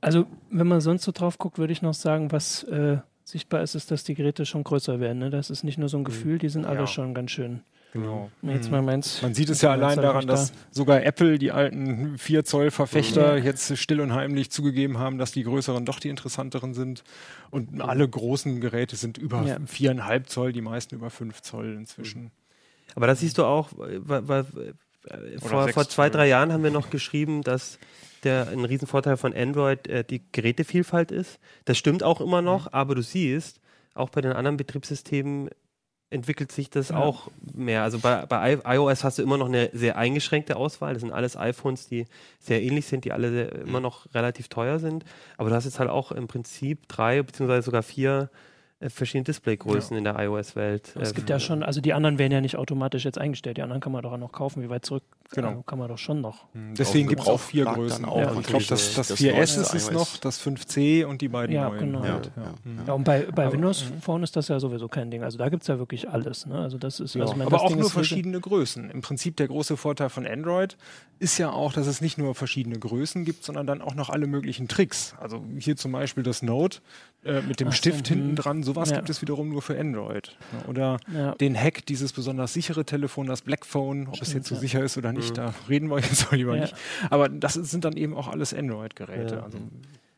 Also, wenn man sonst so drauf guckt, würde ich noch sagen, was äh, sichtbar ist, ist, dass die Geräte schon größer werden. Ne? Das ist nicht nur so ein Gefühl, die sind alle Ja. schon ganz schön. Genau. Jetzt mal meins. Man sieht es ja allein hab daran, dass da. sogar Apple, die alten 4 Zoll Verfechter, jetzt still und heimlich zugegeben haben, dass die größeren doch die interessanteren sind. Und alle großen Geräte sind über Ja. 4,5 Zoll, die meisten über 5 Zoll inzwischen. Aber das siehst du auch, weil, weil, äh, vor, vor zwei, drei Jahren haben wir noch geschrieben, dass der ein Riesenvorteil von Android äh, die Gerätevielfalt ist. Das stimmt auch immer noch, Mhm. aber du siehst, auch bei den anderen Betriebssystemen entwickelt sich das Ja. auch mehr. Also bei, bei iOS hast du immer noch eine sehr eingeschränkte Auswahl. Das sind alles iPhones, die sehr ähnlich sind, die alle sehr, immer Mhm. noch relativ teuer sind. Aber du hast jetzt halt auch im Prinzip drei beziehungsweise sogar vier äh, verschiedene Displaygrößen in der iOS-Welt. Es gibt ja schon, also die anderen werden ja nicht automatisch jetzt eingestellt. Die anderen kann man doch auch noch kaufen. Wie weit zurück Genau. äh, kann man doch schon noch. Deswegen gibt es auch vier Größen. auch Ja, ich glaube, das, das, das 4S neueste ist iOS. noch, das 5C und die beiden Ja, neuen. genau. Ja, ja. ja. Mhm. Ja, und bei, bei Aber- Windows Phone ist das ja sowieso kein Ding. Also da gibt es ja wirklich alles. Ne? Also das ist, Ja, also ich meine, aber das auch Ding nur verschiedene Größen. Im Prinzip der große Vorteil von Android ist ja auch, dass es nicht nur verschiedene Größen gibt, sondern dann auch noch alle möglichen Tricks. Also hier zum Beispiel das Note äh, mit dem Ach so, Stift hm. hinten dran. Sowas Ja. gibt es wiederum nur für Android. Ja, Oder Ja. den Hack, dieses besonders sichere Telefon, das Black Phone, ob es jetzt so ja. sicher ist oder nicht, da reden wir jetzt auch lieber Ja. nicht. Aber das sind dann eben auch alles Android-Geräte. Ja. Also,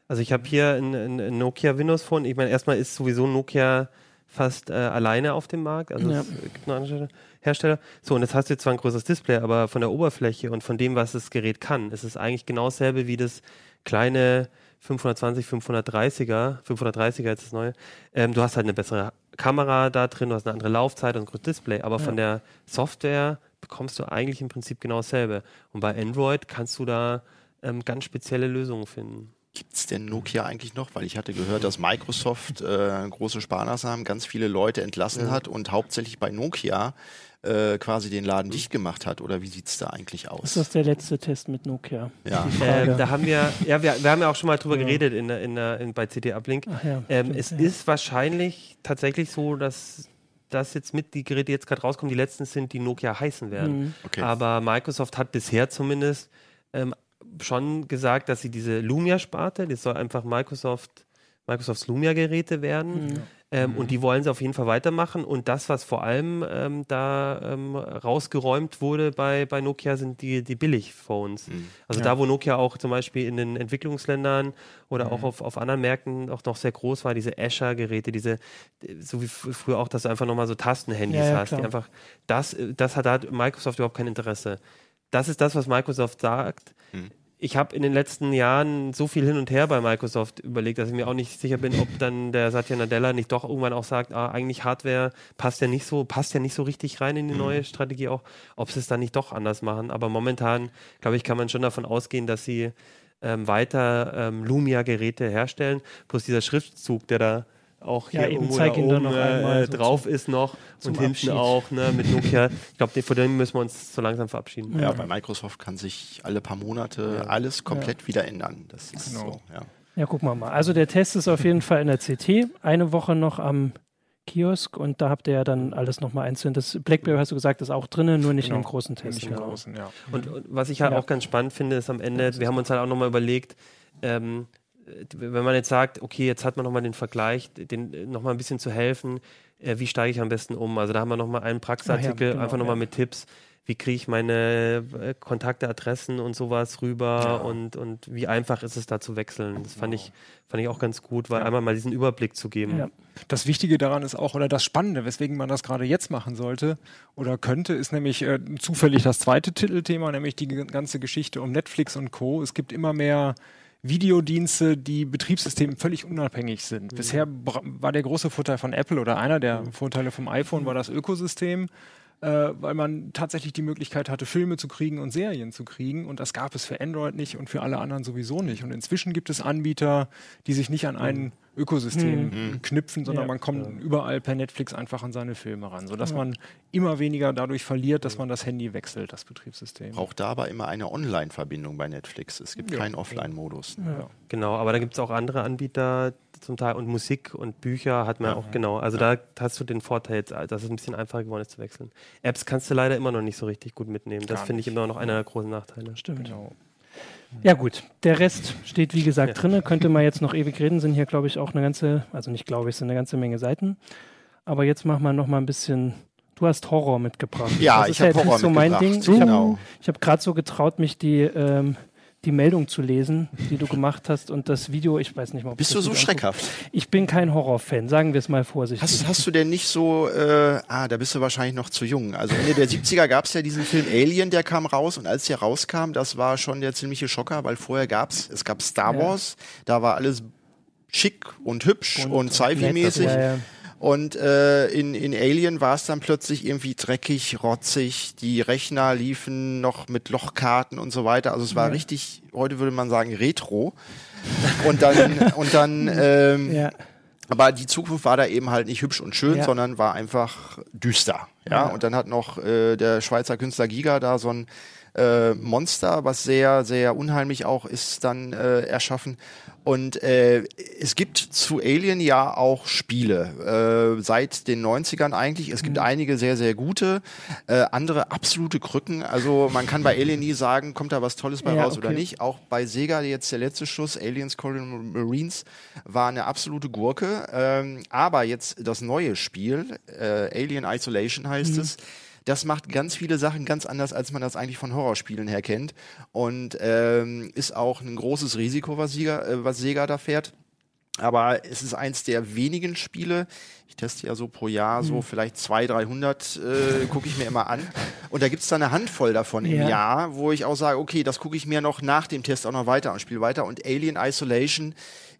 Also ich habe hier ein, Nokia Windows Phone. Ich meine, erstmal ist sowieso Nokia fast äh, alleine auf dem Markt. Also Ja. es gibt noch andere Hersteller. So, und jetzt hast du zwar ein größeres Display, aber von der Oberfläche und von dem, was das Gerät kann, ist es eigentlich genau dasselbe wie das kleine 520, 530er, 530er jetzt das neue. Ähm, du hast halt eine bessere Kamera da drin, du hast eine andere Laufzeit und ein großes Display, aber von der Software bekommst du eigentlich im Prinzip genau dasselbe. Und bei Android kannst du da ähm, ganz spezielle Lösungen finden. Gibt es denn Nokia eigentlich noch? Weil ich hatte gehört, dass Microsoft äh, große Sparmaßnahmen ganz viele Leute entlassen hat und hauptsächlich bei Nokia äh, quasi den Laden dicht gemacht hat. Oder wie sieht es da eigentlich Ist aus? das der letzte Test mit Nokia? Ja. Ähm, da haben wir, ja, wir, wir haben ja auch schon mal drüber geredet in, in, in, bei CT Uplink. Ja, ähm, es ja. ist wahrscheinlich tatsächlich so, dass das jetzt mit die Geräte die jetzt gerade rauskommen, die letzten sind, die Nokia heißen werden. Mhm. Okay. Aber Microsoft hat bisher zumindest ähm, schon gesagt, dass sie diese Lumia-Sparte, das soll einfach Microsoft, Microsofts Lumia-Geräte werden. Mhm. Ähm, Mhm. Und die wollen sie auf jeden Fall weitermachen. Und das, was vor allem ähm, da ähm, rausgeräumt wurde bei, bei Nokia, sind die, die Billigphones. Mhm. Also da, wo Nokia auch zum Beispiel in den Entwicklungsländern oder auch auf, auf anderen Märkten auch noch sehr groß war, diese Azure-Geräte, diese, so wie früher auch, dass du einfach nochmal so Tastenhandys Ja, ja, hast, die einfach, das, das hat, da hat Microsoft überhaupt kein Interesse. Das ist das, was Microsoft sagt. Ich habe in den letzten Jahren so viel hin und her bei Microsoft überlegt, dass ich mir auch nicht sicher bin, ob dann der Satya Nadella nicht doch irgendwann auch sagt, ah, eigentlich Hardware passt ja nicht so, passt ja nicht so richtig rein in die neue Strategie auch, ob sie es dann nicht doch anders machen. Aber momentan, glaube ich, kann man schon davon ausgehen, dass sie ähm, weiter ähm, Lumia-Geräte herstellen. Plus dieser Schriftzug, der da auch Ja, hier eben, irgendwo zeig da oben noch äh, einmal so drauf ist noch und hinten Abschied. auch ne, mit Nokia. Ich glaube, von dem müssen wir uns so langsam verabschieden. Ja, bei Microsoft kann sich alle paar Monate alles komplett wieder ändern. Das ist Genau. so, ja. Ja, gucken wir mal. Also der Test ist auf jeden Fall in der CT. Eine Woche noch am Kiosk und da habt ihr ja dann alles nochmal einzeln. Das Blackberry, hast du gesagt, ist auch drin, nur nicht Genau. in dem großen Test. Nicht im genau. Großen, ja. Und, und was ich halt Ja. auch ganz spannend finde, ist am Ende, wir haben uns halt auch nochmal überlegt, ähm, äh, wenn man jetzt sagt, okay, jetzt hat man nochmal den Vergleich, den nochmal ein bisschen zu helfen, äh, wie steige ich am besten um? Also da haben wir nochmal einen Praxisartikel, Ah ja, genau, einfach nochmal ja. mit Tipps, wie kriege ich meine äh, Kontakte, Adressen und sowas rüber Ja. und, und wie einfach ist es da zu wechseln. Das fand ich, fand ich auch ganz gut, weil einmal mal diesen Überblick zu geben. Ja. Das Wichtige daran ist auch, oder das Spannende, weswegen man das gerade jetzt machen sollte oder könnte, ist nämlich äh, zufällig das zweite Titelthema, nämlich die ganze Geschichte um Netflix und Co. Es gibt immer mehr Videodienste, die Betriebssystemen völlig unabhängig sind. Bisher bra- war der große Vorteil von Apple oder einer der Vorteile vom iPhone war das Ökosystem, äh, weil man tatsächlich die Möglichkeit hatte, Filme zu kriegen und Serien zu kriegen. Und das gab es für Android nicht und für alle anderen sowieso nicht. Und inzwischen gibt es Anbieter, die sich nicht an ein Ökosystem knüpfen, sondern Ja. man kommt überall per Netflix einfach an seine Filme ran, sodass man immer weniger dadurch verliert, dass man das Handy wechselt, das Betriebssystem. Braucht da aber immer eine Online-Verbindung bei Netflix. Es gibt Ja. keinen Offline-Modus. Ja. Genau, aber da gibt es auch andere Anbieter zum Teil und Musik und Bücher hat man auch, genau. Also da hast du den Vorteil jetzt, dass es ein bisschen einfacher geworden ist zu wechseln. Apps kannst du leider immer noch nicht so richtig gut mitnehmen. Das finde ich immer noch einer der großen Nachteile. Stimmt. Genau. Ja gut, der Rest steht wie gesagt Ja. drinne. Könnte man jetzt noch ewig reden, sind hier glaube ich auch eine ganze, also nicht glaube ich, sind eine ganze Menge Seiten. Aber jetzt machen wir noch mal ein bisschen. Du hast Horror mitgebracht. Ja, das ich ist ja habe jetzt Horror nicht so mein Ding. mitgebracht. Ich habe Genau. hab gerade so getraut, mich die ähm, die Meldung zu lesen, die du gemacht hast und das Video. Ich weiß nicht mal. Ob Bist du so schreckhaft? Ich bin kein Horrorfan, sagen wir es mal vorsichtig. Hast, hast du denn nicht so, äh, ah, da bist du wahrscheinlich noch zu jung. Also Ende der 70er gab es ja diesen Film Alien, der kam raus und als der rauskam, das war schon der ziemliche Schocker, weil vorher gab's, es gab Star Ja. Wars, da war alles schick und hübsch und, Sci-Fi-mäßig. Ja, ja. Und äh, in, in Alien war es dann plötzlich irgendwie dreckig, rotzig. Die Rechner liefen noch mit Lochkarten und so weiter. Also es war richtig, heute würde man sagen, retro. Und dann, und dann, ähm, ja. aber die Zukunft war da eben halt nicht hübsch und schön, Ja. sondern war einfach düster. Ja, Ja. und dann hat noch äh, der Schweizer Künstler Giga da so ein äh, Monster, was sehr, sehr unheimlich auch ist, dann äh, erschaffen. Und äh, es gibt zu Alien ja auch Spiele, äh, seit den 90ern eigentlich. Es gibt einige sehr, sehr gute, äh, andere absolute Krücken. Also man kann bei Alien nie sagen, kommt da was Tolles bei Ja, raus oder okay. nicht. Auch bei Sega jetzt der letzte Schuss, Aliens Colonial Marines, war eine absolute Gurke. Ähm, aber jetzt das neue Spiel, äh, Alien Isolation heißt es, das macht ganz viele Sachen ganz anders, als man das eigentlich von Horrorspielen her kennt. Und ähm, ist auch ein großes Risiko, was Sega, äh, was Sega da fährt. Aber es ist eins der wenigen Spiele. Ich teste ja so pro Jahr Hm. so vielleicht 200, 300, äh, gucke ich mir immer an. Und da gibt's da eine Handvoll davon im Ja. Jahr, wo ich auch sage, okay, das gucke ich mir noch nach dem Test auch noch weiter und spiele weiter. Und Alien Isolation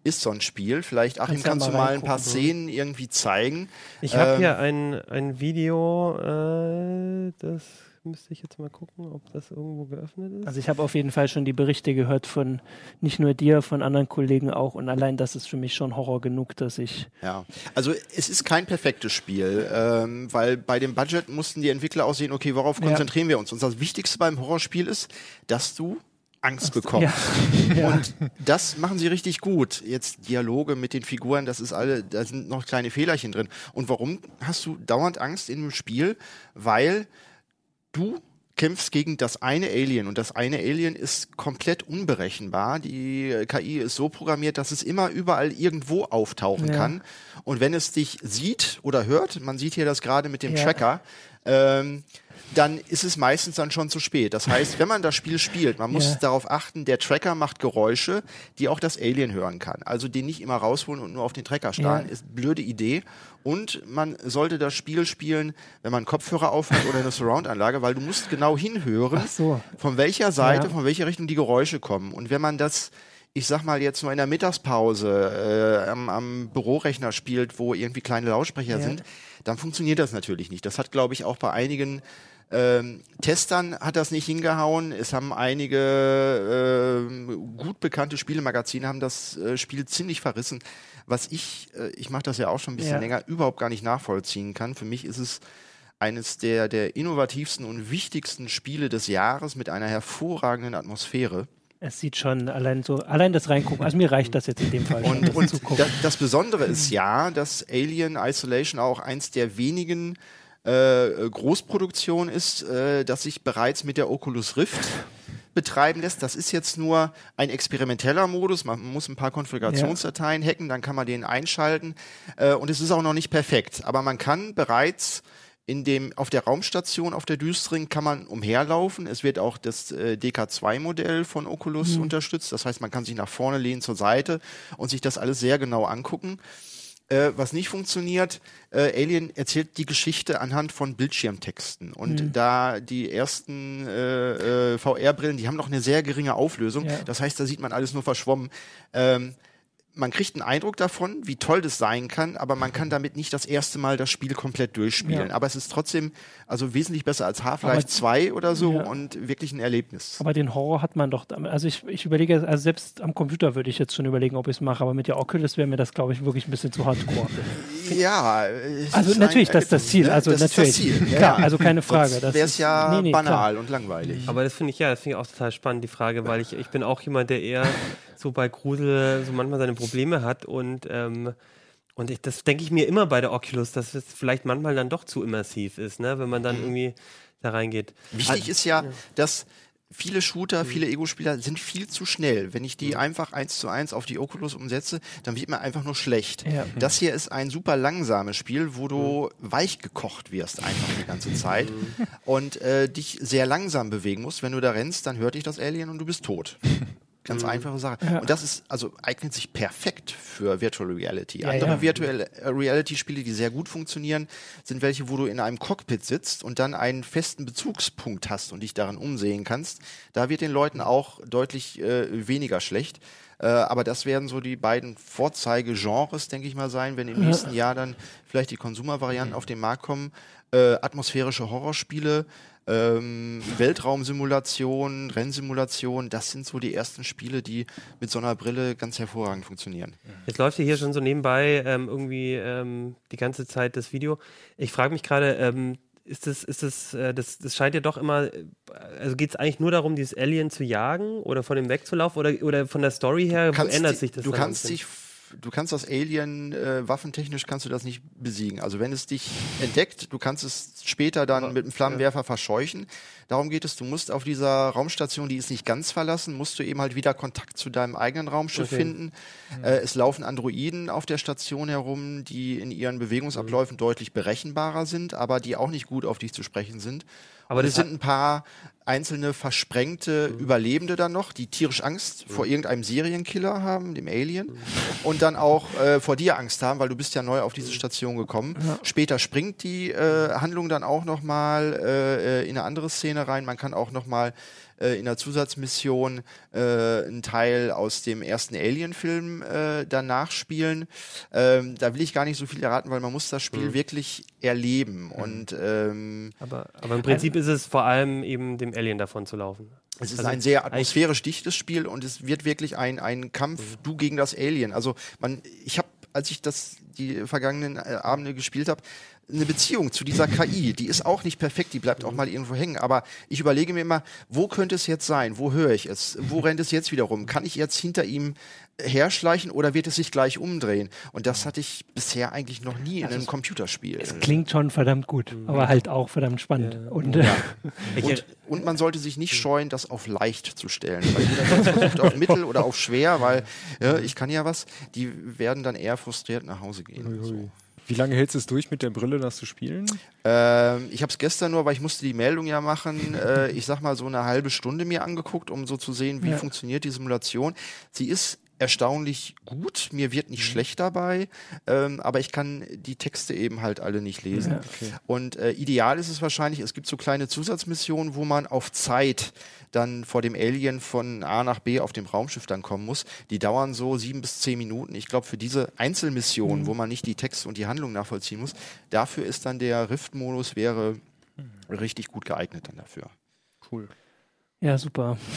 ist so ein Spiel. Vielleicht, Achim, Kannst ja kannst mal du mal ein paar. Szenen irgendwie zeigen. Ich habe Ähm, hier ein, ein Video, äh, das müsste ich jetzt mal gucken, ob das irgendwo geöffnet ist. Also ich habe auf jeden Fall schon die Berichte gehört von nicht nur dir, von anderen Kollegen auch. Und allein das ist für mich schon Horror genug, dass ich. Ja, also es ist kein perfektes Spiel, ähm, weil bei dem Budget mussten die Entwickler auch sehen, okay, worauf Ja. konzentrieren wir uns? Und das Wichtigste beim Horrorspiel ist, dass du Angst bekommst. Ja. Und das machen sie richtig gut. Jetzt Dialoge mit den Figuren, das ist alle, da sind noch kleine Fehlerchen drin. Und warum hast du dauernd Angst in dem Spiel? Weil du kämpfst gegen das eine Alien und das eine Alien ist komplett unberechenbar. Die KI ist so programmiert, dass es immer überall irgendwo auftauchen Ja. kann. Und wenn es dich sieht oder hört, man sieht hier das gerade mit dem Ja. Tracker, ähm, dann ist es meistens dann schon zu spät. Das heißt, wenn man das Spiel spielt, man muss Ja. darauf achten, der Tracker macht Geräusche, die auch das Alien hören kann. Also den nicht immer rausholen und nur auf den Tracker starren, Ja. ist eine blöde Idee. Und man sollte das Spiel spielen, wenn man Kopfhörer aufhat oder eine Surround-Anlage, weil du musst genau hinhören, so. von welcher Seite, Ja. von welcher Richtung die Geräusche kommen. Und wenn man das, ich sag mal jetzt nur in der Mittagspause äh, am, am Bürorechner spielt, wo irgendwie kleine Lautsprecher Ja. sind, dann funktioniert das natürlich nicht. Das hat, glaube ich, auch bei einigen ähm, Testern hat das nicht hingehauen. Es haben einige ähm, gut bekannte Spielemagazine haben das äh, Spiel ziemlich verrissen. Was ich, äh, ich mache das ja auch schon ein bisschen Ja. länger, überhaupt gar nicht nachvollziehen kann. Für mich ist es eines der, der innovativsten und wichtigsten Spiele des Jahres mit einer hervorragenden Atmosphäre. Es sieht schon allein so, allein das Reingucken. Also mir reicht das jetzt in dem Fall schon. Und, das und das, das Besondere ist ja, dass Alien Isolation auch eins der wenigen äh, Großproduktionen ist, äh, das sich bereits mit der Oculus Rift betreiben lässt. Das ist jetzt nur ein experimenteller Modus. Man muss ein paar Konfigurationsdateien hacken, dann kann man den einschalten. Äh, und es ist auch noch nicht perfekt. Aber man kann bereits in dem, auf der Raumstation, auf der Düstring kann man umherlaufen. Es wird auch das äh, DK2-Modell von Oculus unterstützt. Das heißt, man kann sich nach vorne lehnen zur Seite und sich das alles sehr genau angucken. Äh, was nicht funktioniert, äh, Alien erzählt die Geschichte anhand von Bildschirmtexten. Und da die ersten äh, äh, VR-Brillen, die haben noch eine sehr geringe Auflösung. Ja. Das heißt, da sieht man alles nur verschwommen. Ähm, man kriegt einen Eindruck davon, wie toll das sein kann, aber man kann damit nicht das erste Mal das Spiel komplett durchspielen. Ja. Aber es ist trotzdem also wesentlich besser als Half-Life 2 oder so Ja. und wirklich ein Erlebnis. Aber den Horror hat man doch. Also ich, ich überlege, also selbst am Computer würde ich jetzt schon überlegen, ob ich es mache, aber mit der Oculus wäre mir das, glaube ich, wirklich ein bisschen zu hardcore. Ja, Also natürlich, ein das ist das Ziel. ne? Also das natürlich. Ist das Ziel. Klar, also keine Frage. Das wäre ist- es ja nee, nee, klar. banal und langweilig. Aber das finde ich ja, das finde ich auch total spannend, die Frage, weil ich, ich bin auch jemand, der eher so bei Grusel so manchmal seine Probleme hat und ähm, und ich, das denke ich mir immer bei der Oculus, dass es vielleicht manchmal dann doch zu immersiv ist, ne, wenn man dann irgendwie da reingeht. Wichtig ist ja, dass viele Shooter, viele Ego-Spieler sind viel zu schnell. Wenn ich die einfach eins zu eins auf die Oculus umsetze, dann wird mir einfach nur schlecht. Ja. Das hier ist ein super langsames Spiel, wo du weich gekocht wirst einfach die ganze Zeit und äh, dich sehr langsam bewegen musst. Wenn du da rennst, dann hört dich das Alien und du bist tot. Ganz einfache Sache. Und das ist, also eignet sich perfekt für Virtual Reality. Ja, Andere ja. Virtual äh, Reality-Spiele, die sehr gut funktionieren, sind welche, wo du in einem Cockpit sitzt und dann einen festen Bezugspunkt hast und dich darin umsehen kannst. Da wird den Leuten auch deutlich äh, weniger schlecht. Äh, aber das werden so die beiden Vorzeigegenres, denke ich mal, sein, wenn im nächsten Jahr dann vielleicht die Konsumervarianten auf den Markt kommen. Äh, atmosphärische Horrorspiele, ähm, Weltraumsimulation, Rennsimulation, das sind so die ersten Spiele, die mit so einer Brille ganz hervorragend funktionieren. Jetzt läuft ja hier schon so nebenbei ähm, irgendwie ähm, die ganze Zeit das Video. Ich frage mich gerade, ähm, ist das, ist das, äh, das, das scheint ja doch immer, äh, also geht es eigentlich nur darum, dieses Alien zu jagen oder von dem wegzulaufen oder, oder von der Story her, ändert die- sich das Du kannst dich, du kannst das Alien äh, waffentechnisch kannst du das nicht besiegen. Also wenn es dich entdeckt, du kannst es später dann mit einem Flammenwerfer verscheuchen. Darum geht es. Du musst auf dieser Raumstation, die ist nicht ganz verlassen, musst du eben halt wieder Kontakt zu deinem eigenen Raumschiff Okay. finden. Äh, es laufen Androiden auf der Station herum, die in ihren Bewegungsabläufen deutlich berechenbarer sind, aber die auch nicht gut auf dich zu sprechen sind. Aber das es sind ein paar einzelne versprengte Überlebende dann noch, die tierisch Angst vor irgendeinem Serienkiller haben, dem Alien, und dann auch äh, vor dir Angst haben, weil du bist ja neu auf diese Station gekommen. Später springt die äh, Handlung dann auch noch mal äh, äh, in eine andere Szene rein. Man kann auch noch mal äh, in der Zusatzmission äh, einen Teil aus dem ersten Alien-Film äh, danach spielen. Ähm, da will ich gar nicht so viel erraten, weil man muss das Spiel wirklich erleben und ähm, Aber, aber im Prinzip ist es vor allem eben dem Alien davon zu laufen. es ist Also ein sehr atmosphärisch dichtes Spiel und es wird wirklich ein, ein Kampf, du gegen das Alien. Also man, ich habe, als ich das die vergangenen äh, Abende gespielt habe, eine Beziehung zu dieser KI. Die ist auch nicht perfekt, die bleibt auch mal irgendwo hängen. Aber ich überlege mir immer, wo könnte es jetzt sein? Wo höre ich es? Wo rennt es jetzt wieder rum? Kann ich jetzt hinter ihm herschleichen oder wird es sich gleich umdrehen? Und das hatte ich bisher eigentlich noch nie in einem Computerspiel. Es klingt schon verdammt gut, aber halt auch verdammt spannend. Und, äh, Und, und man sollte sich nicht scheuen, das auf leicht zu stellen. Weil jeder, versucht auf mittel oder auf schwer, weil ja, ich kann ja was, die werden dann eher frustriert nach Hause gehen. So. Wie lange hältst du es durch, mit der Brille das zu spielen? Ähm, ich habe es gestern nur, weil ich musste die Meldung ja machen, äh, ich sag mal so eine halbe Stunde mir angeguckt, um so zu sehen, wie Ja. funktioniert die Simulation. Sie ist erstaunlich gut, mir wird nicht schlecht dabei, ähm, aber ich kann die Texte eben halt alle nicht lesen. Ja. Und äh, ideal ist es wahrscheinlich, es gibt so kleine Zusatzmissionen, wo man auf Zeit dann vor dem Alien von A nach B auf dem Raumschiff dann kommen muss. Die dauern so sieben bis zehn Minuten. Ich glaube, für diese Einzelmissionen, wo man nicht die Texte und die Handlung nachvollziehen muss, dafür ist dann der Rift-Modus wäre richtig gut geeignet dann dafür. Cool. Ja, super.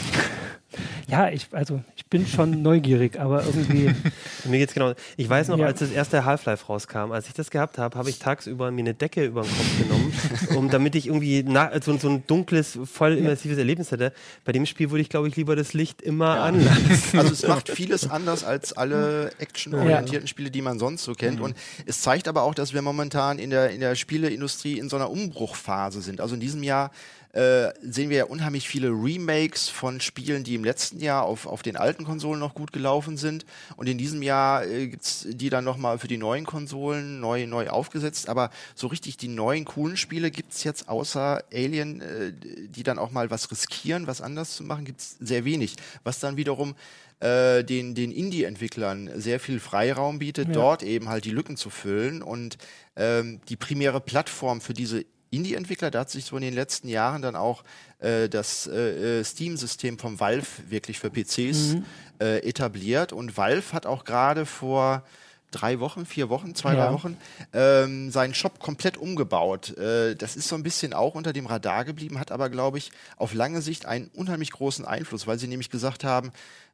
Ja, ich, also ich bin schon neugierig, aber irgendwie. Mir geht's genau. Ich weiß noch, Ja. als das erste Half-Life rauskam, als ich das gehabt habe, habe ich tagsüber mir eine Decke über den Kopf genommen, um, damit ich irgendwie na, so, so ein dunkles, voll immersives Erlebnis hätte. Bei dem Spiel würde ich, glaube ich, lieber das Licht immer anlassen. Also es macht vieles anders als alle actionorientierten Spiele, die man sonst so kennt. Und es zeigt aber auch, dass wir momentan in der, in der Spieleindustrie in so einer Umbruchphase sind. Also in diesem Jahr äh, sehen wir ja unheimlich viele Remakes von Spielen, die im letzten Jahr auf, auf den alten Konsolen noch gut gelaufen sind. Und in diesem Jahr äh, gibt's die dann nochmal für die neuen Konsolen neu, neu aufgesetzt. Aber so richtig die neuen coolen Spiele gibt's jetzt außer Alien, äh, die dann auch mal was riskieren, was anders zu machen, gibt's sehr wenig. Was dann wiederum äh, den, den Indie-Entwicklern sehr viel Freiraum bietet, Ja. dort eben halt die Lücken zu füllen. Und ähm, die primäre Plattform für diese Indie-Entwickler, da hat sich so in den letzten Jahren dann auch äh, das äh, äh, Steam-System vom Valve wirklich für PCs äh, etabliert. Und Valve hat auch gerade vor drei Wochen, vier Wochen, zwei, Ja. drei Wochen, ähm, seinen Shop komplett umgebaut. Äh, das ist so ein bisschen auch unter dem Radar geblieben, hat aber, glaube ich, auf lange Sicht einen unheimlich großen Einfluss, weil sie nämlich gesagt haben,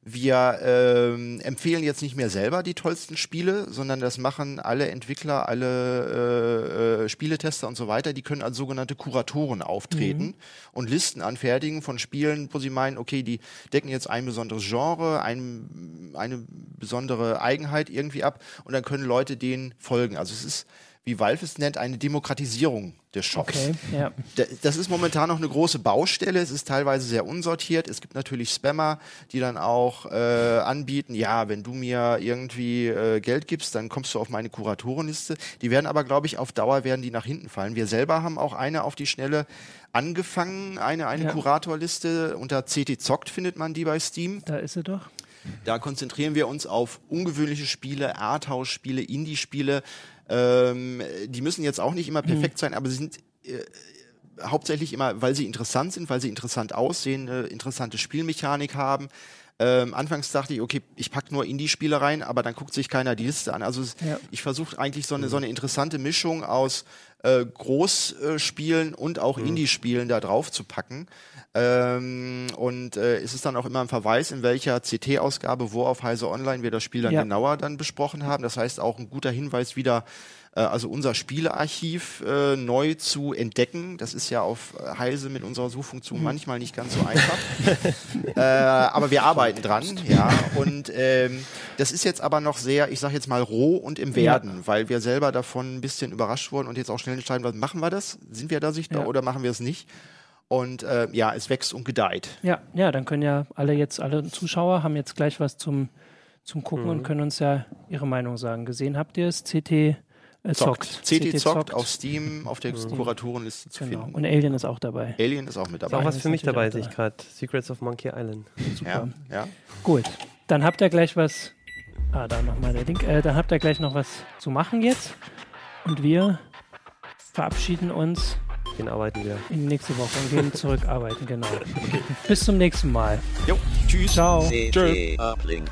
wir ähm, empfehlen jetzt nicht mehr selber die tollsten Spiele, sondern das machen alle Entwickler, alle äh, äh, Spieletester und so weiter. Die können als sogenannte Kuratoren auftreten und Listen anfertigen von Spielen, wo sie meinen, okay, die decken jetzt ein besonderes Genre, ein, eine besondere Eigenheit irgendwie ab und dann können Leute denen folgen. Also es ist, wie Valve es nennt, eine Demokratisierung des Shops. Okay, ja. Da- Das ist momentan noch eine große Baustelle. Es ist teilweise sehr unsortiert. Es gibt natürlich Spammer, die dann auch äh, anbieten, ja, wenn du mir irgendwie äh, Geld gibst, dann kommst du auf meine Kuratorenliste. Die werden aber, glaube ich, auf Dauer werden die nach hinten fallen. Wir selber haben auch eine auf die Schnelle angefangen, eine, eine Ja. Kuratorliste. Unter CT Zockt findet man die bei Steam. Da ist sie doch. Da konzentrieren wir uns auf ungewöhnliche Spiele, Arthouse-Spiele, Indie-Spiele. Ähm, die müssen jetzt auch nicht immer perfekt sein, aber sie sind äh, hauptsächlich immer, weil sie interessant sind, weil sie interessant aussehen, eine interessante Spielmechanik haben. Ähm, anfangs dachte ich, okay, ich pack nur Indie-Spiele rein, aber dann guckt sich keiner die Liste an. Also es, Ja. ich versuche eigentlich so eine, so eine interessante Mischung aus äh, Großspielen und auch Indie-Spielen da drauf zu packen. Ähm, und äh, es ist dann auch immer ein Verweis, in welcher CT-Ausgabe, wo auf Heise Online wir das Spiel dann Ja. genauer dann besprochen haben. Das heißt auch ein guter Hinweis wieder, äh, also unser Spielearchiv äh, neu zu entdecken. Das ist ja auf Heise mit unserer Suchfunktion manchmal nicht ganz so einfach. äh, aber wir arbeiten dran, ja. Und ähm, das ist jetzt aber noch sehr, ich sag jetzt mal, roh und im Werden, weil wir selber davon ein bisschen überrascht wurden und jetzt auch schnell entscheiden, was machen wir das? Sind wir da sichtbar Ja. oder machen wir es nicht? Und äh, ja, es wächst und gedeiht. Ja, ja, dann können ja alle jetzt, alle Zuschauer haben jetzt gleich was zum, zum Gucken und können uns ja ihre Meinung sagen. Gesehen habt ihr es? CT äh, zockt. CT, zockt auf Steam auf der Kuratorenliste zu Genau. finden. Und Alien ist auch dabei. Alien ist auch mit Ist auch dabei. was für mich dabei, sehe ich gerade. Secrets of Monkey Island. Ja, ja. Gut, dann habt ihr gleich was. Ah, da nochmal der Link. Äh, dann habt ihr gleich noch was zu machen jetzt. Und wir verabschieden uns Den arbeiten wir. in die nächste Woche und gehen zurück arbeiten. Genau. Bis zum nächsten Mal. Jo, tschüss. Ciao. CT Uplink.